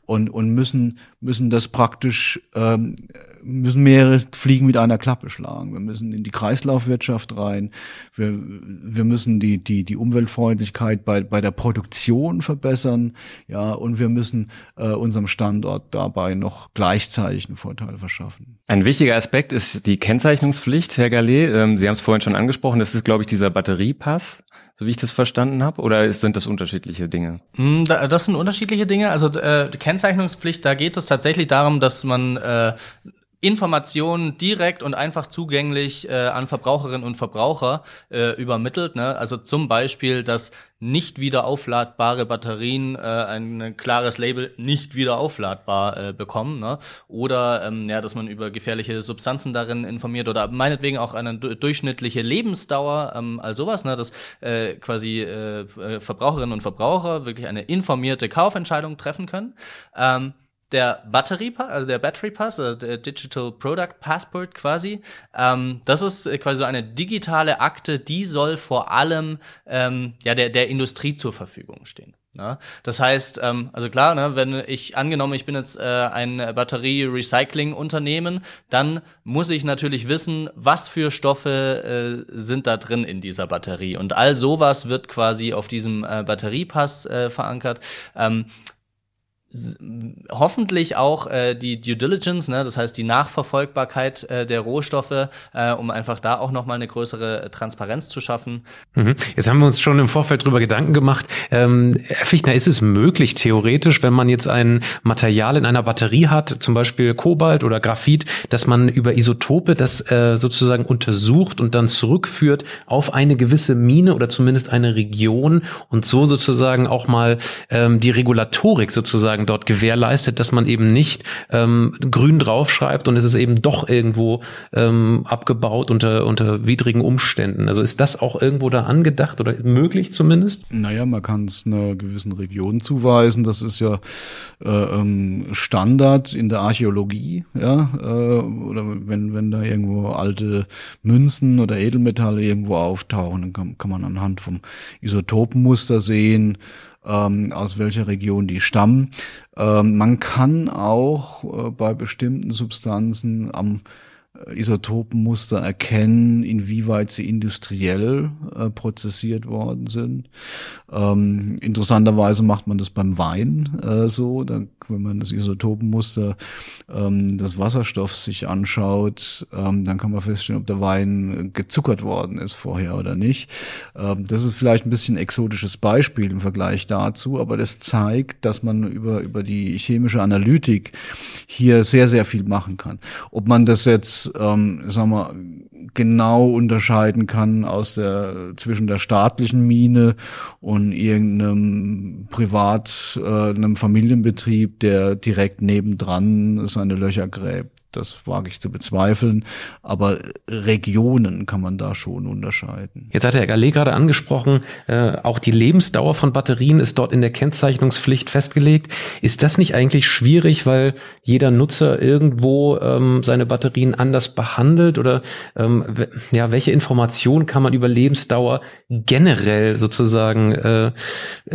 und und müssen müssen das praktisch ähm, müssen mehrere Fliegen mit einer Klappe schlagen. Wir müssen in die Kreislaufwirtschaft rein. Wir, wir müssen die, die, die Umweltfreundlichkeit bei, bei der Produktion verbessern. Ja, und wir müssen äh, unserem Standort dabei noch gleichzeitig einen Vorteil verschaffen.
Ein wichtiger Aspekt ist die Kennzeichnungspflicht, Herr Gallet. Ähm, Sie haben es vorhin schon angesprochen. Das ist, glaube ich, dieser Batteriepass so wie ich das verstanden habe? Oder sind das unterschiedliche Dinge?
Hm, das sind unterschiedliche Dinge. Also äh, Kennzeichnungspflicht, da geht es tatsächlich darum, dass man äh, Informationen direkt und einfach zugänglich äh, an Verbraucherinnen und Verbraucher äh, übermittelt. Ne? Also zum Beispiel, dass nicht wieder aufladbare Batterien äh, ein klares Label nicht wieder aufladbar äh, bekommen. Ne? Oder ähm, ja, dass man über gefährliche Substanzen darin informiert oder meinetwegen auch eine durchschnittliche Lebensdauer, ähm, all sowas, ne? dass äh, quasi äh, Verbraucherinnen und Verbraucher wirklich eine informierte Kaufentscheidung treffen können. Ähm, der Batteriepass, also der Battery Pass, also der Digital Product Passport quasi, ähm, das ist quasi so eine digitale Akte, die soll vor allem ähm, ja der der Industrie zur Verfügung stehen. Ne? Das heißt, ähm, also klar, ne, wenn ich angenommen, ich bin jetzt äh, ein Batterie-Recycling-Unternehmen, dann muss ich natürlich wissen, was für Stoffe äh, sind da drin in dieser Batterie. Und all sowas wird quasi auf diesem äh, Batteriepass äh, verankert. Ähm, hoffentlich auch äh, die Due Diligence, ne, das heißt die Nachverfolgbarkeit äh, der Rohstoffe, äh, um einfach da auch nochmal eine größere Transparenz zu schaffen.
Mhm. Jetzt haben wir uns schon im Vorfeld drüber Gedanken gemacht. Ähm, Herr Fichtner, ist es möglich, theoretisch, wenn man jetzt ein Material in einer Batterie hat, zum Beispiel Kobalt oder Graphit, dass man über Isotope das äh, sozusagen untersucht und dann zurückführt auf eine gewisse Mine oder zumindest eine Region und so sozusagen auch mal ähm, die Regulatorik sozusagen sozusagen dort gewährleistet, dass man eben nicht ähm, grün draufschreibt und es ist eben doch irgendwo ähm, abgebaut unter, unter widrigen Umständen. Also ist das auch irgendwo da angedacht oder möglich zumindest?
Naja, man kann es einer gewissen Region zuweisen. Das ist ja äh, ähm, Standard in der Archäologie, ja, äh, oder wenn, wenn da irgendwo alte Münzen oder Edelmetalle irgendwo auftauchen, dann kann, kann man anhand vom Isotopenmuster sehen, ähm, aus welcher Region die stammen. Ähm, man kann auch äh, bei bestimmten Substanzen am Isotopenmuster erkennen, inwieweit sie industriell äh, prozessiert worden sind. Ähm, interessanterweise macht man das beim Wein äh, so, dann, wenn man das Isotopenmuster ähm, des Wasserstoffs sich anschaut, ähm, dann kann man feststellen, ob der Wein gezuckert worden ist vorher oder nicht. Ähm, das ist vielleicht ein bisschen exotisches Beispiel im Vergleich dazu, aber das zeigt, dass man über, über die chemische Analytik hier sehr, sehr viel machen kann. Ob man das jetzt ähm, sagen wir, genau unterscheiden kann aus der zwischen der staatlichen Mine und irgendeinem Privat, äh, einem Familienbetrieb, der direkt nebendran seine Löcher gräbt. Das wage ich zu bezweifeln. Aber Regionen kann man da schon unterscheiden.
Jetzt hat Herr Gallet gerade angesprochen, äh, auch die Lebensdauer von Batterien ist dort in der Kennzeichnungspflicht festgelegt. Ist das nicht eigentlich schwierig, weil jeder Nutzer irgendwo ähm, seine Batterien anders behandelt? Oder ähm, ja, welche Informationen kann man über Lebensdauer generell sozusagen äh,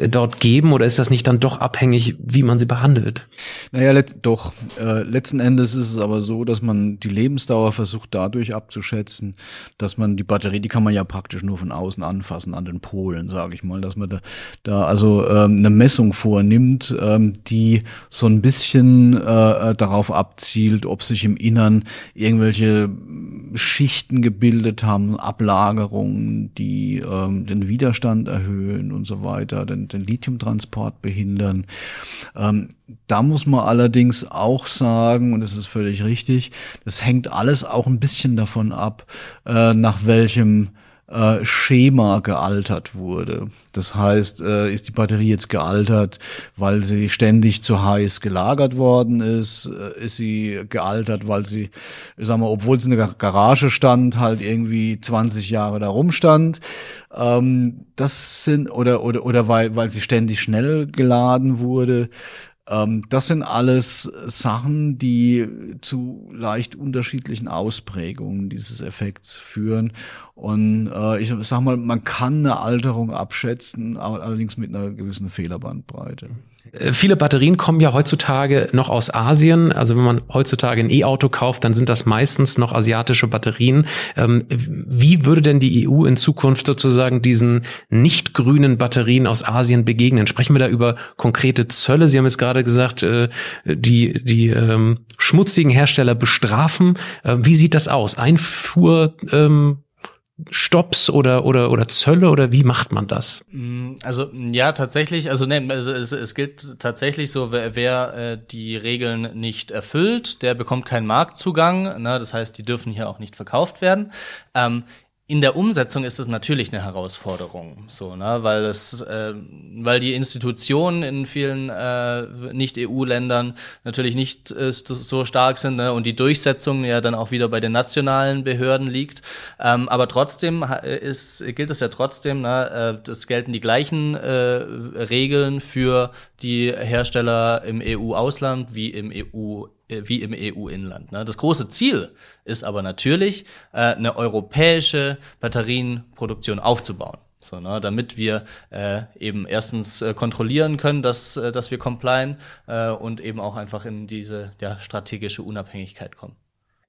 dort geben? Oder ist das nicht dann doch abhängig, wie man sie behandelt?
Naja, let doch. Äh, letzten Endes ist es aber so, dass man die Lebensdauer versucht dadurch abzuschätzen, dass man die Batterie, die kann man ja praktisch nur von außen anfassen, an den Polen, sage ich mal, dass man da, da also ähm, eine Messung vornimmt, ähm, die so ein bisschen äh, darauf abzielt, ob sich im Innern irgendwelche Schichten gebildet haben, Ablagerungen, die ähm, den Widerstand erhöhen und so weiter, den, den Lithiumtransport behindern. Ähm, da muss man allerdings auch sagen, und das ist völlig richtig, das hängt alles auch ein bisschen davon ab, äh, nach welchem äh, Schema gealtert wurde. Das heißt, äh, ist die Batterie jetzt gealtert, weil sie ständig zu heiß gelagert worden ist? Äh, ist sie gealtert, weil sie, sagen wir, obwohl sie in der Garage stand, halt irgendwie 20 Jahre da rumstand? Ähm, das sind, oder, oder, oder weil, weil sie ständig schnell geladen wurde. Ähm, das sind alles Sachen, die zu leicht unterschiedlichen Ausprägungen dieses Effekts führen. Und äh, ich sag mal, man kann eine Alterung abschätzen, allerdings mit einer gewissen Fehlerbandbreite.
Äh, viele Batterien kommen ja heutzutage noch aus Asien. Also wenn man heutzutage ein E-Auto kauft, dann sind das meistens noch asiatische Batterien. Ähm, wie würde denn die EU in Zukunft sozusagen diesen nicht grünen Batterien aus Asien begegnen? Sprechen wir da über konkrete Zölle? Sie haben jetzt gerade gesagt, äh, die, die ähm, schmutzigen Hersteller bestrafen. Äh, wie sieht das aus? Einfuhr ähm, Stops oder oder oder Zölle oder wie macht man das?
Mm, also ja, tatsächlich. Also, ne, also es, es gilt tatsächlich so, wer, wer äh, die Regeln nicht erfüllt, der bekommt keinen Marktzugang. Ne? Das heißt, die dürfen hier auch nicht verkauft werden. Ähm, in der Umsetzung ist es natürlich eine Herausforderung, so, ne, weil es, äh, weil die Institutionen in vielen äh, Nicht-EU-Ländern natürlich nicht äh, so stark sind ne, und die Durchsetzung ja dann auch wieder bei den nationalen Behörden liegt. Ähm, aber trotzdem ist, gilt es ja trotzdem, ne, äh, es gelten die gleichen äh, Regeln für die Hersteller im EU-Ausland wie im EU äh, wie im EU-Inland. Ne? Das große Ziel ist aber natürlich, äh, eine europäische Batterienproduktion aufzubauen. So, ne, damit wir äh, eben erstens äh, kontrollieren können, dass, äh, dass wir complyen äh, und eben auch einfach in diese ja, strategische Unabhängigkeit kommen.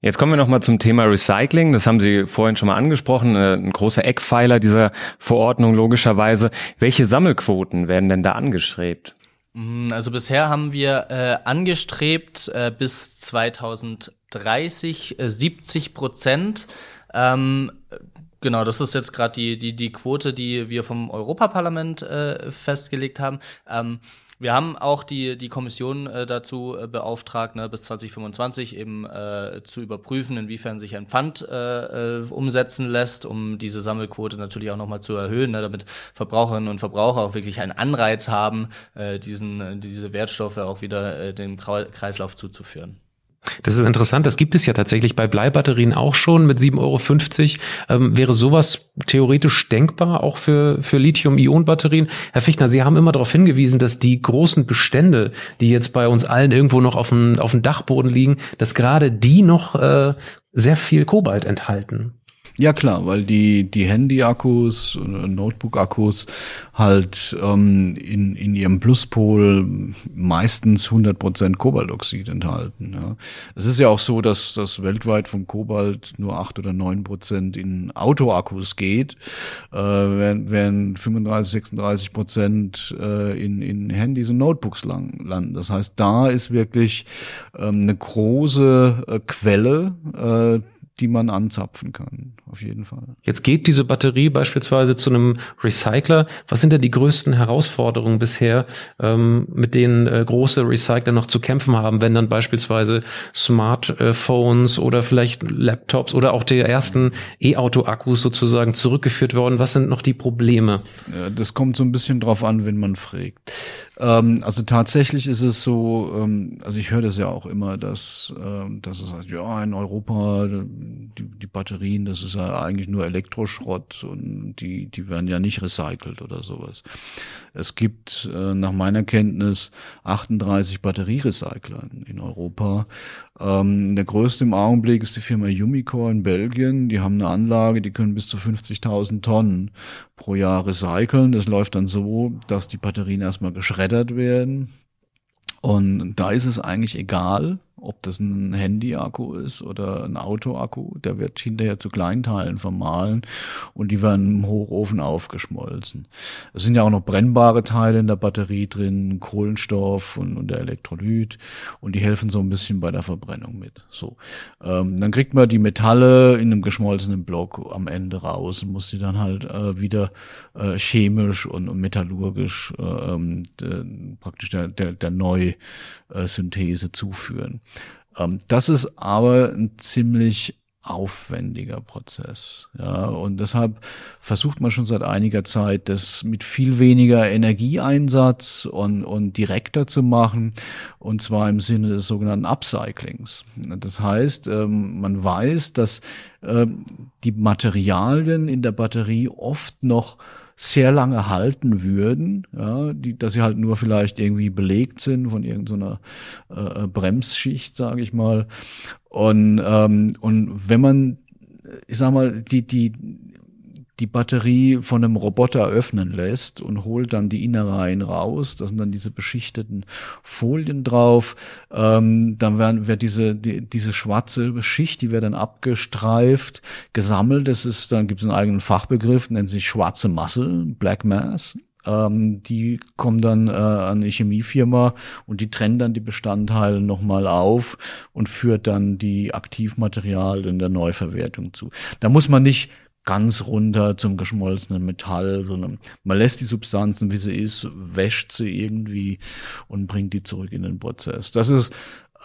Jetzt kommen wir nochmal zum Thema Recycling. Das haben Sie vorhin schon mal angesprochen. Äh, ein großer Eckpfeiler dieser Verordnung logischerweise. Welche Sammelquoten werden denn da angestrebt?
Mm, also bisher haben wir äh, angestrebt äh, bis 2030 äh, 70 Prozent. Ähm, genau, das ist jetzt gerade die, die, die Quote, die wir vom Europaparlament äh, festgelegt haben. Ähm, wir haben auch die, die Kommission äh, dazu äh, beauftragt, ne, bis 2025 eben äh, zu überprüfen, inwiefern sich ein Pfand äh, äh, umsetzen lässt, um diese Sammelquote natürlich auch nochmal zu erhöhen, ne, damit Verbraucherinnen und Verbraucher auch wirklich einen Anreiz haben, äh, diesen, diese Wertstoffe auch wieder dem Kreislauf zuzuführen.
Das ist interessant. Das gibt es ja tatsächlich bei Bleibatterien auch schon mit 7,50 Euro. Ähm, wäre sowas theoretisch denkbar auch für, für Lithium-Ionen-Batterien? Herr Fichtner, Sie haben immer darauf hingewiesen, dass die großen Bestände, die jetzt bei uns allen irgendwo noch auf dem, auf dem Dachboden liegen, dass gerade die noch äh, sehr viel Kobalt enthalten.
Ja klar, weil die, die Handy-Akkus, Notebook-Akkus halt ähm, in, in ihrem Pluspol meistens 100% Kobaltoxid enthalten. Ja. Es ist ja auch so, dass das weltweit von Kobalt nur 8 oder 9% in Autoakkus geht, äh, während, während 35, 36 Prozent äh, in, in Handys und Notebooks lang, landen. Das heißt, da ist wirklich ähm, eine große äh, Quelle, äh, die man anzapfen kann, auf jeden Fall.
Jetzt geht diese Batterie beispielsweise zu einem Recycler. Was sind denn die größten Herausforderungen bisher, ähm, mit denen äh, große Recycler noch zu kämpfen haben, wenn dann beispielsweise Smartphones oder vielleicht Laptops oder auch die ersten E-Auto-Akkus sozusagen zurückgeführt worden? Was sind noch die Probleme?
Das kommt so ein bisschen drauf an, wenn man fragt. Ähm, also tatsächlich ist es so, ähm, also ich höre das ja auch immer, dass, ähm, dass es heißt, ja, in Europa die, die Batterien, das ist ja eigentlich nur Elektroschrott und die, die werden ja nicht recycelt oder sowas. Es gibt äh, nach meiner Kenntnis 38 Batterierecycler in Europa. Ähm, der größte im Augenblick ist die Firma Umicore in Belgien. Die haben eine Anlage, die können bis zu 50.000 Tonnen pro Jahr recyceln. Das läuft dann so, dass die Batterien erstmal geschreddert werden. Und da ist es eigentlich egal, ob das ein Handy-Akku ist oder ein Auto-Akku, der wird hinterher zu Kleinteilen vermahlen und die werden im Hochofen aufgeschmolzen. Es sind ja auch noch brennbare Teile in der Batterie drin, Kohlenstoff und, und der Elektrolyt und die helfen so ein bisschen bei der Verbrennung mit. So, ähm, dann kriegt man die Metalle in einem geschmolzenen Block am Ende raus und muss sie dann halt äh, wieder äh, chemisch und, und metallurgisch äh, ähm, praktisch der, der, der Neusynthese zuführen. Ähm, das ist aber ein ziemlich aufwendiger Prozess. Ja, und deshalb versucht man schon seit einiger Zeit, das mit viel weniger Energieeinsatz und, und direkter zu machen, und zwar im Sinne des sogenannten Upcyclings. Das heißt, ähm, man weiß, dass ähm, die Materialien in der Batterie oft noch sehr lange halten würden, ja, die, dass sie halt nur vielleicht irgendwie belegt sind von irgendeiner äh, äh, Bremsschicht, sage ich mal. Und, ähm, und wenn man, ich sag mal, die, die, die Batterie von einem Roboter öffnen lässt und holt dann die Innereien raus. Da sind dann diese beschichteten Folien drauf. Ähm, dann werden, wird diese, die, diese schwarze Schicht, die wird dann abgestreift, gesammelt. Das ist, dann gibt es einen eigenen Fachbegriff, nennt sich schwarze Masse, Black Mass. Ähm, die kommen dann äh, an eine Chemiefirma und die trennen dann die Bestandteile nochmal auf und führt dann die Aktivmaterialien der Neuverwertung zu. Da muss man nicht ganz runter zum geschmolzenen Metall, sondern man lässt die Substanzen, wie sie ist, wäscht sie irgendwie und bringt die zurück in den Prozess. Das ist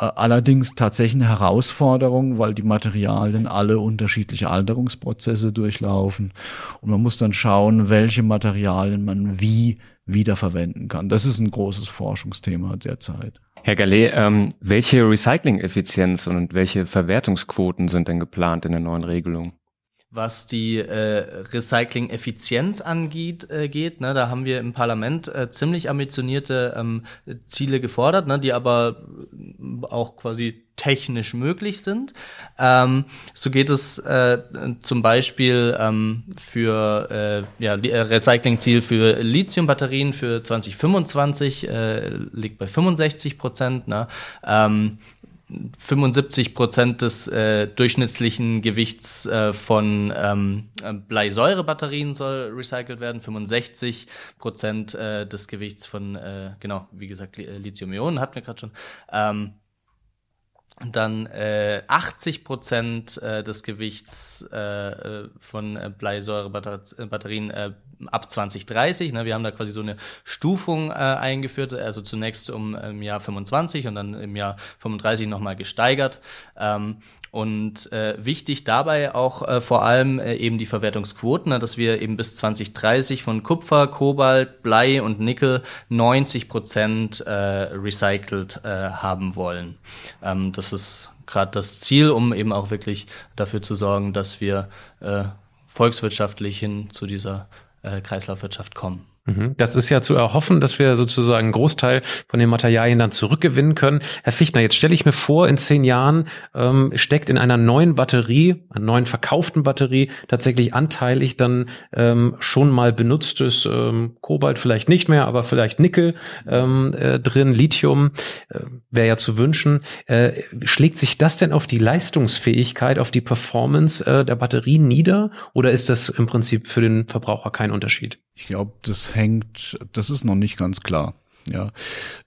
Äh, allerdings tatsächlich eine Herausforderung, weil die Materialien alle unterschiedliche Alterungsprozesse durchlaufen. Und man muss dann schauen, welche Materialien man wie wiederverwenden kann. Das ist ein großes Forschungsthema derzeit.
Herr Gallet, ähm, welche Recycling-Effizienz und welche Verwertungsquoten sind denn geplant in der neuen Regelung?
Was die äh, Recycling-Effizienz angeht, äh, geht, ne, da haben wir im Parlament äh, ziemlich ambitionierte ähm, Ziele gefordert, ne, die aber auch quasi technisch möglich sind. Ähm, so geht es äh, zum Beispiel ähm, für äh, ja, äh, Recycling-Ziel für Lithium-Batterien für 2025 äh, liegt bei 65 Prozent. Ne? Ähm, 75 Prozent des äh, durchschnittlichen Gewichts äh, von ähm, Bleisäurebatterien soll recycelt werden, 65 Prozent äh, des Gewichts von, äh, genau, wie gesagt, Lithium-Ionen hatten wir gerade schon. Ähm, dann äh, 80 Prozent äh, des Gewichts äh, von äh, Bleisäurebatterien äh, ab 2030. Ne? Wir haben da quasi so eine Stufung äh, eingeführt, also zunächst um im Jahr 25 und dann im Jahr 35 nochmal gesteigert. Ähm, und äh, wichtig dabei auch äh, vor allem äh, eben die Verwertungsquoten, ne, dass wir eben bis 2030 von Kupfer, Kobalt, Blei und Nickel 90 Prozent äh, recycelt äh, haben wollen. Ähm, das ist gerade das Ziel, um eben auch wirklich dafür zu sorgen, dass wir äh, volkswirtschaftlich hin zu dieser Kreislaufwirtschaft kommen.
Mhm. Das ist ja zu erhoffen, dass wir sozusagen einen Großteil von den Materialien dann zurückgewinnen können. Herr Fichtner, jetzt stelle ich mir vor, in zehn Jahren ähm, steckt in einer neuen Batterie, einer neuen verkauften Batterie, tatsächlich anteilig dann ähm, schon mal benutztes ähm, Kobalt, vielleicht nicht mehr, aber vielleicht Nickel ähm, äh, drin, Lithium, äh, wäre ja zu wünschen. Äh, schlägt sich das denn auf die Leistungsfähigkeit, auf die Performance äh, der Batterie nieder oder ist das im Prinzip für den Verbraucher kein Unterschied?
Ich glaube, das hängt, das ist noch nicht ganz klar. Ja,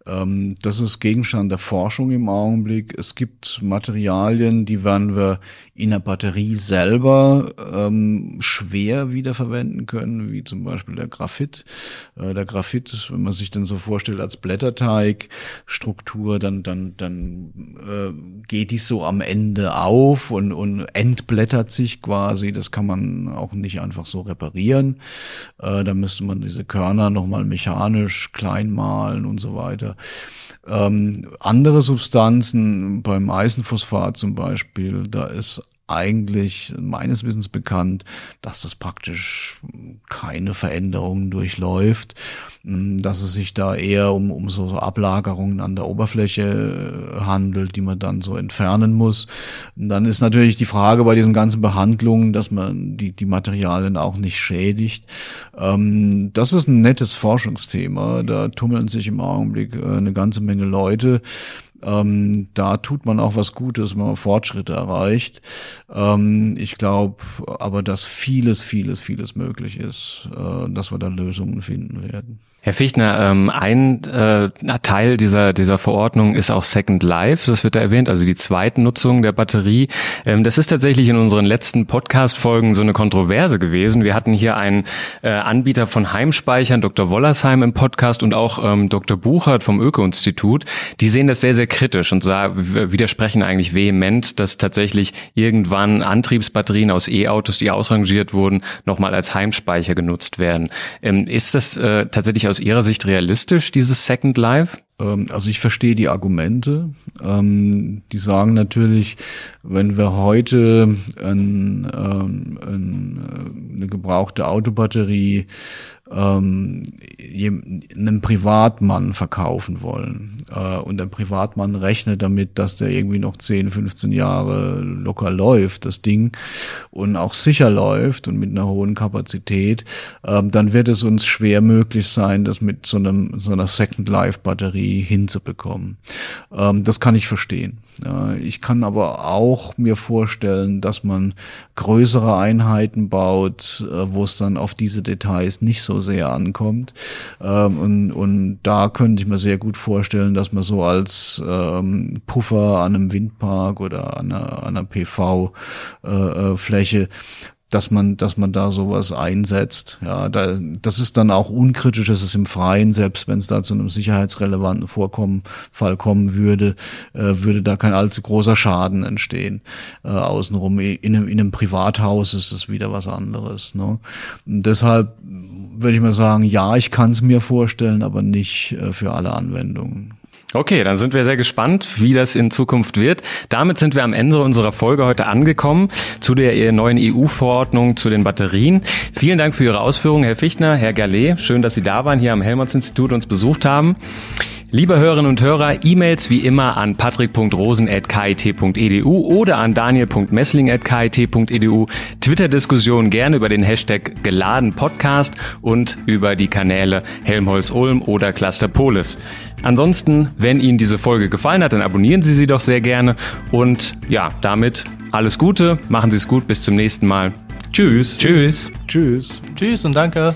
ähm, das ist Gegenstand der Forschung im Augenblick. Es gibt Materialien, die werden wir in der Batterie selber ähm, schwer wiederverwenden können, wie zum Beispiel der Graphit. Äh, der Graphit, wenn man sich dann so vorstellt als Blätterteigstruktur, dann dann dann äh, geht die so am Ende auf und und entblättert sich quasi. Das kann man auch nicht einfach so reparieren. Äh, da müsste man diese Körner nochmal mechanisch klein malen und so weiter. Ähm, andere Substanzen, beim Eisenphosphat zum Beispiel, da ist eigentlich meines Wissens bekannt, dass das praktisch keine Veränderungen durchläuft, hm, dass es sich da eher um, um so, Ablagerungen an der Oberfläche äh, handelt, die man dann so entfernen muss. Und dann ist natürlich die Frage bei diesen ganzen Behandlungen, dass man die, die Materialien auch nicht schädigt. Ähm, das ist ein nettes Forschungsthema. Da tummeln sich im Augenblick äh, eine ganze Menge Leute. Ähm, da tut man auch was Gutes, wenn man Fortschritte erreicht. Ähm, ich glaube aber, dass vieles, vieles, vieles möglich ist, äh, dass wir da Lösungen finden werden.
Herr Fichtner, ähm, ein äh, Teil dieser, dieser Verordnung ist auch Second Life, das wird da erwähnt, also die Zweitnutzung der Batterie. Ähm, das ist tatsächlich in unseren letzten Podcast-Folgen so eine Kontroverse gewesen. Wir hatten hier einen äh, Anbieter von Heimspeichern, Dr. Wollersheim im Podcast und auch ähm, Dr. Buchert vom Öko-Institut. Die sehen das sehr, sehr kritisch und widersprechen eigentlich vehement, dass tatsächlich irgendwann Antriebsbatterien aus E-Autos, die ausrangiert wurden, nochmal als Heimspeicher genutzt werden. Ähm, ist das äh, tatsächlich aus aus Ihrer Sicht realistisch, dieses Second Life?
Ähm, also ich verstehe die Argumente. Ähm, die sagen natürlich, wenn wir heute ein, ähm, äh, eine gebrauchte Autobatterie ähm, einem Privatmann verkaufen wollen. Äh, und der Privatmann rechnet damit, dass der irgendwie noch 10, 15 Jahre locker läuft, das Ding, und auch sicher läuft und mit einer hohen Kapazität, äh, dann wird es uns schwer möglich sein, das mit so, einem, so einer Second Life Batterie hinzubekommen. Ähm, das kann ich verstehen. Ich kann aber auch mir vorstellen, dass man größere Einheiten baut, äh, wo es dann auf diese Details nicht so sehr ankommt. Ähm, und, und da könnte ich mir sehr gut vorstellen, dass man so als ähm, Puffer an einem Windpark oder an einer, einer PV-Fläche dass man, dass man da sowas einsetzt. Ja, da, das ist dann auch unkritisch, das ist im Freien, selbst wenn es da zu einem sicherheitsrelevanten Vorkommen, Fall kommen würde, äh, würde da kein allzu großer Schaden entstehen. Äh, außenrum in einem, in einem Privathaus ist es wieder was anderes. Ne? Deshalb würde ich mal sagen, ja, ich kann es mir vorstellen, aber nicht äh, für alle Anwendungen.
Okay, dann sind wir sehr gespannt, wie das in Zukunft wird. Damit sind wir am Ende unserer Folge heute angekommen zu der neuen EU-Verordnung zu den Batterien. Vielen Dank für Ihre Ausführungen, Herr Fichtner, Herr Gallet. Schön, dass Sie da waren, hier am Helmholtz-Institut uns besucht haben. Liebe Hörerinnen und Hörer, E-Mails wie immer an patrick.rosen.kit.edu oder an daniel.messling.kit.edu. Twitter-Diskussionen gerne über den Hashtag geladen Podcast und über die Kanäle Helmholtz Ulm oder Cluster Polis. Ansonsten, wenn Ihnen diese Folge gefallen hat, dann abonnieren Sie sie doch sehr gerne. Und ja, damit alles Gute, machen Sie es gut, bis zum nächsten Mal. Tschüss.
Tschüss.
Tschüss.
Tschüss und danke.